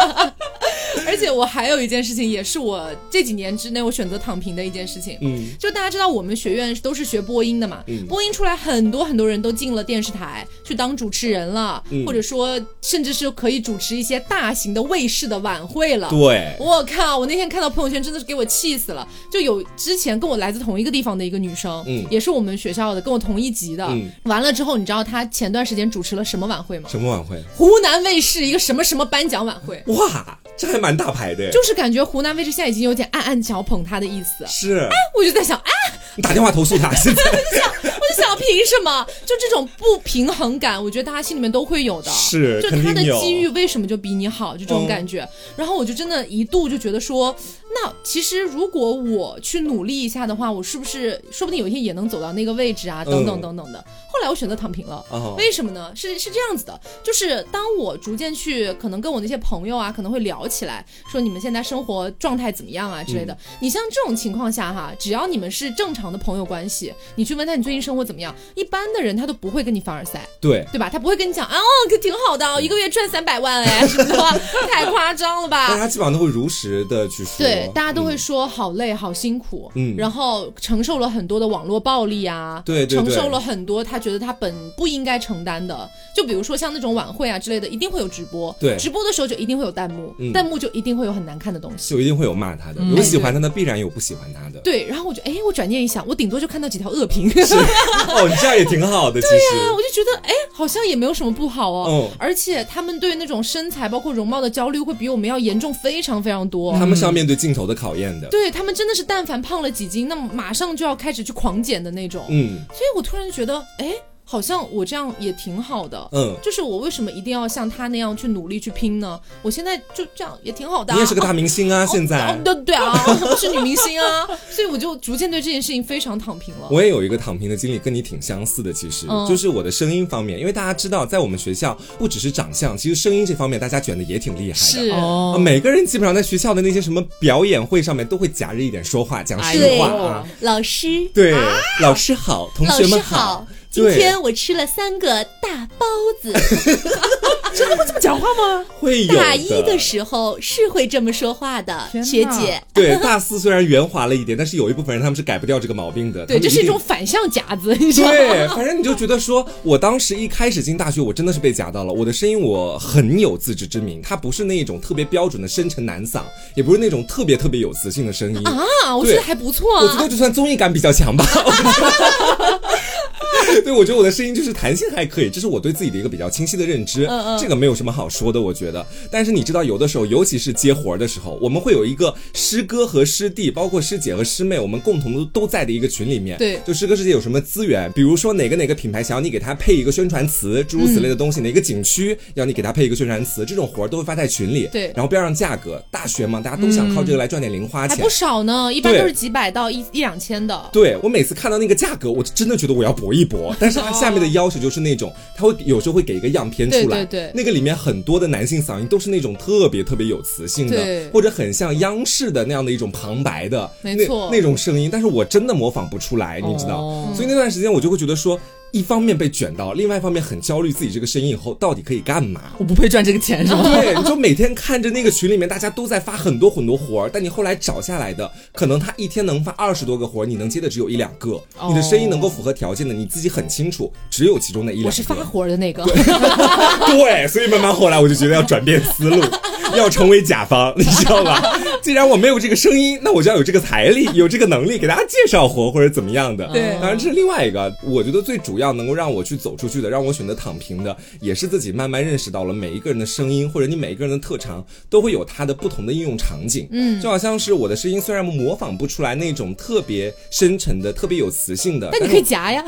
而且我还有一件事情，也是我这几年之内我选择躺平的一件事情。嗯，就大家知道我们学院都是学播音的嘛，嗯播音出来很多很多人都进了电视台去当主持人了，嗯或者说甚至是可以主持一些大型的卫视的晚会了。对，我靠！我那天看到朋友圈，真的是给我气死了。就有之前跟我来自同一个地方的一个女生，嗯也是我们学校的，跟我同一级的。嗯完了之后，你知道她前段时间主持了什么晚会吗？什么晚会？湖南卫视一个什么什么颁奖晚会，哇，这还蛮大牌的。就是感觉湖南卫视现在已经有点暗暗小捧他的意思。是，哎我就在想，哎，你打电话投诉他，现在 *laughs* 我就想，凭什么？就这种不平衡感，我觉得大家心里面都会有的。是就他的机遇为什么就比你好？就这种感觉。然后我就真的一度就觉得说，那其实如果我去努力一下的话，我是不是说不定有一天也能走到那个位置啊？等等嗯等等的。后来我选择躺平了。哦为什么呢？是是这样子的，就是当我逐渐去可能跟我那些朋友啊，可能会聊起来，说你们现在生活状态怎么样啊之类的。你像这种情况下哈，只要你们是正常的朋友关系，你去问他你最近生活怎么样，一般的人他都不会跟你凡尔赛。对，对吧？他不会跟你讲啊，哦，可挺好的，一个月赚三百万哎，什么的，太夸张了吧？*laughs* 大家基本上都会如实的去说。对，大家都会嗯说好累、好辛苦，嗯然后承受了很多的网络暴力啊，对对对承受了很多他觉得他本不应该承担的，就比如说像那种晚会啊之类的，一定会有直播，对直播的时候就一定会有弹幕，嗯弹幕就一定会有很难看的东西。就一定会有骂他的，嗯有喜欢他的，必然有不喜欢他的。对，然后我就哎，我转念一想，我顶多就看到几条恶评，是 *laughs* *laughs* 哦，你这样也挺好的，其实。啊，我就觉得哎，好像也没有什么不好哦。嗯而且他们对那种身材包括容貌的焦虑会比我们要严重非常非常多。他们是要面对镜头的考验的。对他们真的是，但凡胖了几斤，那么马上就要开始去狂减的那种。嗯，所以我突然觉得，哎。好像我这样也挺好的。嗯，就是我为什么一定要像他那样去努力去拼呢？我现在就这样也挺好的、啊。你也是个大明星啊，现在哦，。对对啊，是女明星啊，*laughs* 所以我就逐渐对这件事情非常躺平了。我也有一个躺平的经历，跟你挺相似的。其实、嗯就是我的声音方面，因为大家知道，在我们学校不只是长相，其实声音这方面大家卷的也挺厉害的。是哦啊，每个人基本上在学校的那些什么表演会上面都会夹着一点说话，讲实对话啊。老师，对，老师好，同学们今天我吃了三个大包子。*laughs* 真的会这么讲话吗？会 *laughs* 有大一的时候是会这么说话的，学姐。对，大四虽然圆滑了一点，但是有一部分人他们是改不掉这个毛病的。对，这是一种反向夹子，你知道吗？对，反正你就觉得说，我当时一开始进大学，我真的是被夹到了。我的声音我很有自知之明，它不是那种特别标准的深沉男嗓，也不是那种特别特别有磁性的声音。啊，我觉得还不错啊。我觉得就算综艺感比较强吧。*laughs* *laughs* 对，我觉得我的声音就是弹性还可以，这是我对自己的一个比较清晰的认知。嗯嗯这个没有什么好说的，我觉得。但是你知道，有的时候，尤其是接活儿的时候，我们会有一个师哥和师弟，包括师姐和师妹，我们共同都都在的一个群里面。对就师哥师姐有什么资源，比如说哪个哪个品牌想要你给他配一个宣传词，诸如此类的东西，哪个景区要你给他配一个宣传词，这种活儿都会发在群里。对然后标上价格，大学嘛，大家都想靠这个来赚点零花钱。还不少呢，一般都是几百到一一两千的。对我每次看到那个价格，我就真的觉得我要搏一搏。但是它下面的要求就是那种，它会有时候会给一个样片出来，对对对那个里面很多的男性嗓音都是那种特别特别有磁性的对，或者很像央视的那样的一种旁白的，那没错那种声音，但是我真的模仿不出来，你知道？哦所以那段时间我就会觉得说。一方面被卷到，另外一方面很焦虑自己这个生意以后到底可以干嘛。我不配赚这个钱是吗？对，你就每天看着那个群里面大家都在发很多很多活儿，但你后来找下来的，可能他一天能发二十多个活儿，你能接的只有一两个。你的生意能够符合条件的，你自己很清楚，只有其中的一两个。我是发活的那个，*laughs* 对，所以慢慢后来我就觉得要转变思路，要成为甲方，你知道吧？*laughs* 既然我没有这个声音，那我就要有这个财力，有这个能力给大家介绍活或者怎么样的。对当然这是另外一个，我觉得最主要能够让我去走出去的，让我选择躺平的，也是自己慢慢认识到了每一个人的声音或者你每一个人的特长都会有它的不同的应用场景。嗯，就好像是我的声音虽然模仿不出来那种特别深沉的、特别有磁性的，但你可以夹呀。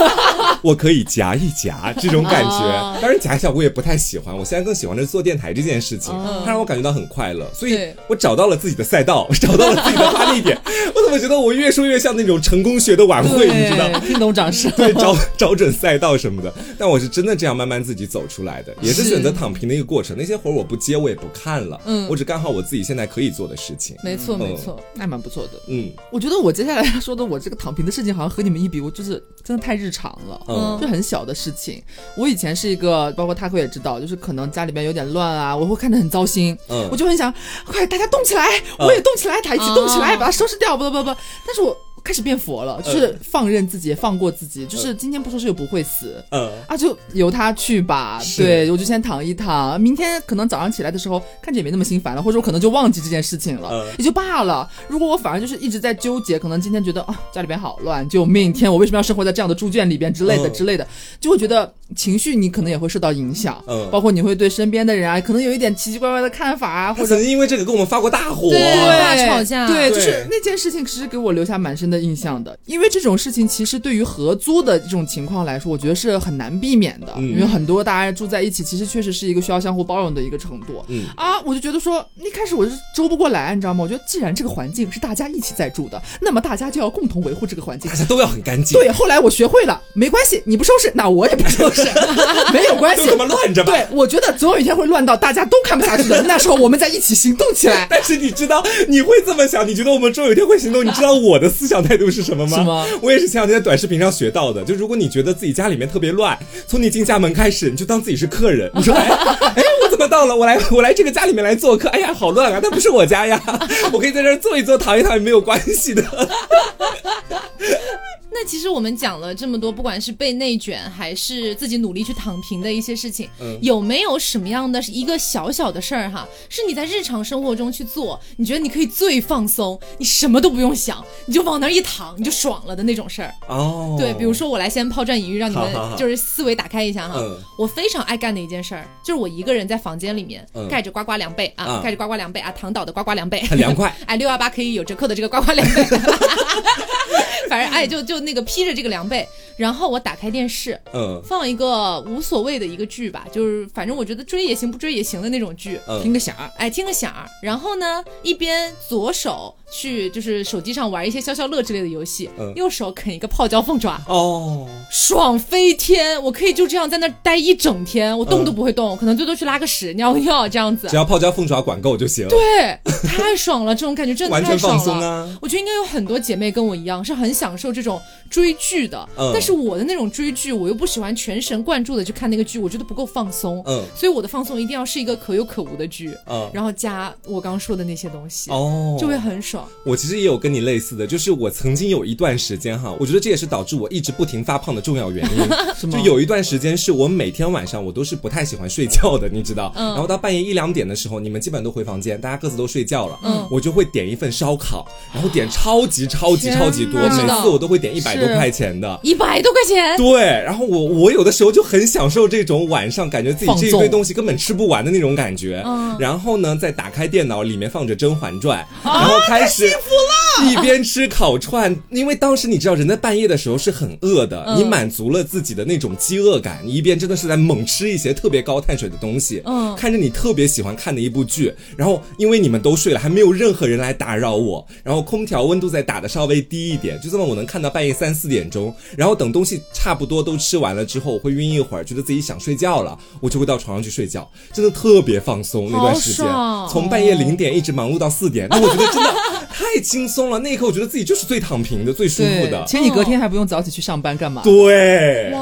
*laughs* 我可以夹一夹这种感觉。哦当然夹一下我也不太喜欢，我现在更喜欢的是做电台这件事情，它让我感觉到很快乐。所以我找到了自己的赛道，我找到了自己的发力点。*laughs* 我怎么觉得我越说越像那种成功学的晚会，你知道？对，听懂掌声。对，找 *laughs* 找准赛道什么的，但我是真的这样慢慢自己走出来的，也是选择躺平的一个过程。那些活儿我不接，我也不看了，嗯我只干好我自己现在可以做的事情。没错，嗯没错。那蛮不错的。嗯我觉得我接下来要说的我这个躺平的事情，好像和你们一比，我就是真的太日常了。嗯就很小的事情。我以前是一个，包括他会也知道，就是可能家里边有点乱啊，我会看得很糟心，嗯我就很想，快大家动起来，我也动起来，大家一起动起来，啊把它收拾掉，不不不不。但是我开始变佛了，就是放任自己，放过自己，就是今天不出事又不会死。嗯啊，就由他去吧。对，我就先躺一躺，明天可能早上起来的时候，看着也没那么心烦了，或者我可能就忘记这件事情了，嗯也就罢了。如果我反而就是一直在纠结，可能今天觉得啊家里边好乱，救命！天，我为什么要生活在这样的猪圈里边之类的嗯之类的，就会觉得情绪你可能也会受到影响，嗯包括你会对身边的人啊，可能有一点奇奇怪怪的看法啊，或者他曾经因为这个跟我们发过大火。对对大吵架对，就是那件事情，其实给我留下蛮深的印象的。因为这种事情，其实对于合租的这种情况来说，我觉得是很难避免的。嗯因为很多大家住在一起，其实确实是一个需要相互包容的一个程度。嗯啊，我就觉得说，一开始我是周不过来，你知道吗？我觉得既然这个环境是大家一起在住的，那么大家就要共同维护这个环境大。家 *laughs* 都要很干净。对，后来我学会了，没关系，你不收拾，那我也不收拾，*laughs* 没有关系就。这么乱着吧。对，我觉得总有一天会乱到大家都看不下去的，那时候我们再一起行动起来。*laughs* 但是你知道你会这么想？你觉得我们终有一天会行动？你知道我的思想态度是什么吗？我也是前两天在短视频上学到的。就如果你觉得自己家里面特别乱，从你进家门开始，你就当自己是客人。你说，哎，哎，我怎么到了？我来，我来这个家里面来做客。哎呀，好乱啊！那不是我家呀，*laughs* 我可以在这儿坐一坐，躺一躺，也没有关系的。那其实我们讲了这么多，不管是被内卷还是自己努力去躺平的一些事情，嗯有没有什么样的一个小小的事儿哈，是你在日常生活中去做，你觉得你可以最放松，你什么都不用想，你就往那儿一躺，你就爽了的那种事儿？哦对，比如说我来先抛砖引玉，让你们就是思维打开一下哈。嗯我非常爱干的一件事儿，就是我一个人在房间里面、嗯盖着呱呱凉被啊，啊盖着呱呱凉被啊，躺倒的呱呱凉被，很凉快。哎，六幺八可以有折扣的这个呱呱凉被，*laughs* 反正哎，就就那那个披着这个凉被，然后我打开电视，嗯放一个无所谓的一个剧吧，就是反正我觉得追也行，不追也行的那种剧。嗯，听个响儿，哎，听个响儿，然后呢，一边左手去就是手机上玩一些消消乐之类的游戏，嗯右手啃一个泡椒凤爪，哦，爽飞天！我可以就这样在那儿待一整天，我动都不会动，可能最多去拉个屎、尿个尿这样子只。要泡椒凤爪管够就行。对，太爽了，这种感觉真的太爽了。放松啊我觉得应该有很多姐妹跟我一样，是很享受这种追剧的。嗯但是我的那种追剧，我又不喜欢全神贯注的去看那个剧，我觉得不够放松。嗯所以我的放松一定要是一个可有可无的剧，嗯，然后加我刚刚说的那些东西，哦，就会很爽。我其实也有跟你类似的，就是我曾经有一段时间哈，我觉得这也是导致我一直不停发胖的重要原因。*laughs* 就有一段时间是我每天晚上我都是不太喜欢睡觉的，你知道。嗯然后到半夜一两点的时候，你们基本都回房间，大家各自都睡觉了。嗯我就会点一份烧烤，然后点超级超级超级多，每次我都会点一百多块钱的。一百多块钱，对，然后我我有的时候就很享受这种晚上感觉自己这一堆东西根本吃不完的那种感觉。嗯然后呢，再打开电脑，里面放着《甄嬛传》，啊然后开始 *laughs* 一边吃烤串，因为当时你知道人在半夜的时候是很饿的，嗯。你满足了自己的那种饥饿感，你一边真的是在猛吃一些特别高碳水的东西，嗯。看着你特别喜欢看的一部剧，然后因为你们都睡了，还没有任何人来打扰我，然后空调温度再打的稍微低一点，就这么我能看到半夜三四点钟，然后等东西差不多都吃完了之后，我会晕一会儿，觉得自己想睡觉了，我就会到床上去睡觉，真的特别放松那段时间。从半夜零点一直忙碌到四点，那我觉得真的太轻松了，那一刻我觉得自己就是最躺平的、最舒服的。其实你隔天还不用早起去上班干嘛？对，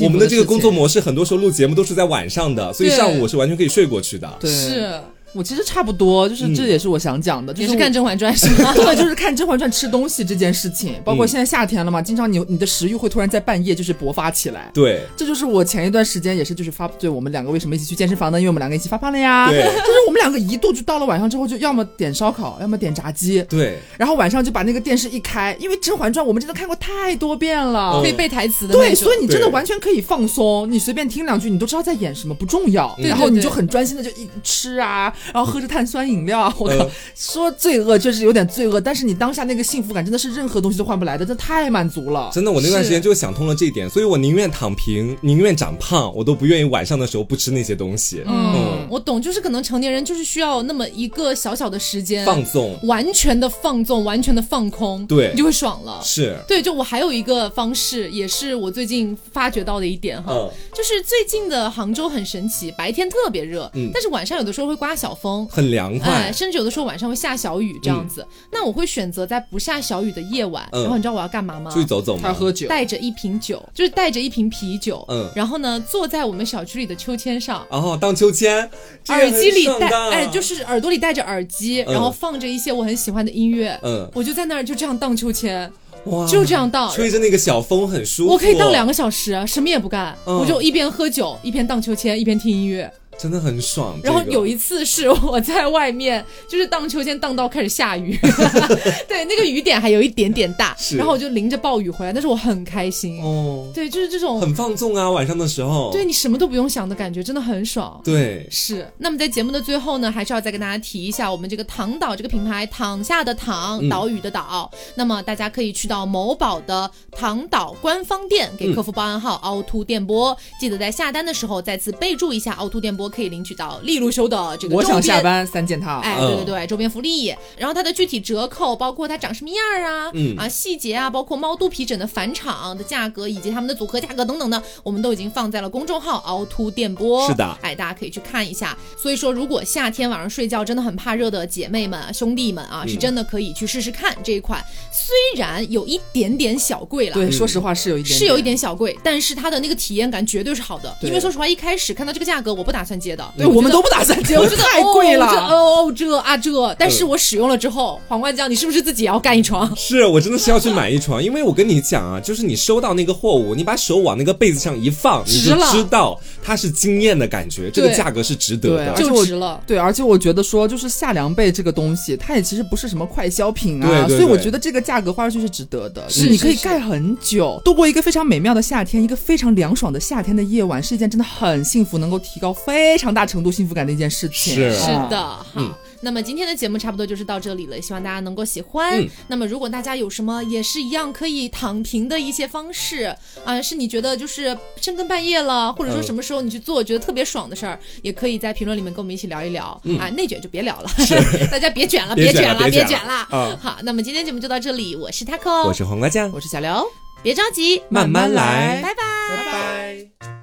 我们的这个工作模式，很多时候录节目都是在晚上的，所以上午我是完全可以睡过去的。对，是我其实差不多，就是嗯这也是我想讲的，就也是看《甄嬛传》是吗？*laughs* 对，就是看《甄嬛传》吃东西这件事情，包括嗯现在夏天了嘛，经常你你的食欲会突然在半夜就是勃发起来。对这就是我前一段时间也是，就是发，对我们两个为什么一起去健身房呢？因为我们两个一起发胖了呀。对就是我们两个一度就到了晚上之后，就要么点烧烤，要么点炸鸡，对，然后晚上就把那个电视一开，因为《甄嬛传》我们真的看过太多遍了。嗯可以背台词的对，所以你真的完全可以放松，你随便听两句，你都知道在演什么，不重要。对然后你就很专心的就一吃啊，然后喝着碳酸饮料啊，*laughs* 我靠，嗯。说罪恶确实有点罪恶，但是你当下那个幸福感真的是任何东西都换不来的，真的太满足了。真的，我那段时间是。就想通了这一点，所以我宁愿躺平，宁愿长胖，我都不愿意晚上的时候不吃那些东西。嗯，我懂，就是可能成年人就是需要那么一个小小的时间，放纵。完全的放纵，完全的放空，对。你就会爽了。是，对，就我还有一个方式，也是我最近发觉到的一点哈，嗯。就是最近的杭州很神奇，白天特别热，嗯。但是晚上有的时候会刮小风。很凉快哎，。甚至有的时候晚上会下小雨这样子，那我会选择在不下小雨的夜晚，嗯然后你知道我要干嘛吗？出去走走嘛。他喝酒，带着一瓶酒，就是带着一瓶啤酒，嗯然后呢坐在我们小区里的秋千上，哦，荡秋千，这个耳机里戴，哎，就是耳朵里戴着耳机，嗯然后放着一些我很喜欢的音乐，嗯，我就在那儿就这样荡秋千，哇，就这样荡。吹着那个小风很舒服。我可以荡两个小时，什么也不干，嗯我就一边喝酒一边荡秋千，一边听音乐。真的很爽。然后有一次是我在外面，就是荡秋千荡到开始下雨，*laughs* 对，那个雨点还有一点点大，是然后我就淋着暴雨回来，但是我很开心。哦，对，就是这种很放纵啊，晚上的时候。对你什么都不用想的感觉，真的很爽。对，是，那么在节目的最后呢，还是要再跟大家提一下我们这个躺岛这个品牌，躺下的躺，嗯岛屿的岛。那么大家可以去到某宝的躺岛官方店，给客服报暗号“凹凸电波”，记得在下单的时候再次备注一下“凹凸电波”，可以领取到利路修的这个我。想下班三件套。哎，嗯对对对，周边福利，然后它的具体折扣，包括它长什么样儿啊，嗯啊细节啊，包括猫肚皮枕的返场的价格，以及他们的组合价格等等的，我们都已经放在了公众号凹凸电波。是的哎，大家可以去看一下。所以说，如果夏天晚上睡觉真的很怕热的姐妹们、兄弟们啊，是嗯真的可以去试试看这一款，虽然有一点点小贵了。对，说实话是有一点，是有一。点小贵，但是它的那个体验感绝对是好的。因为说实话，一开始看到这个价格，我不打算接的。对，我们都不打算接，我觉得太贵了。哦这哦这啊这，但是我使用了之后，黄瓜酱，你是不是自己也要干一床？是我真的是要去买一床，因为我跟你讲啊，就是你收到那个货物，你把手往那个被子上一放，你就知道它是惊艳的感觉，这个价格是值得的。就值了。对，而且我觉得说，就是夏凉被这个东西，它也其实不是什么快消品啊，对对对所以我觉得这个价格花出去是值得的，是是你可以盖很久，度过一个非常美妙的夏天，一个非常凉爽的夏天的夜晚，是一件真的很幸福，能够提高非非常大程度幸福感的一件事情。是是啊的，好。嗯那么今天的节目差不多就是到这里了，希望大家能够喜欢。嗯那么如果大家有什么也是一样可以躺平的一些方式啊，是你觉得就是深更半夜了，或者说嗯什么时候你去做觉得特别爽的事儿，也可以在评论里面跟我们一起聊一聊、啊。内卷就别聊了，*laughs* 大家别卷了，别卷了别卷卷了。啊好，那么今天节目就到这里，我是 Taco，我是黄瓜酱，我是小刘，别着急，慢慢来拜拜。拜拜。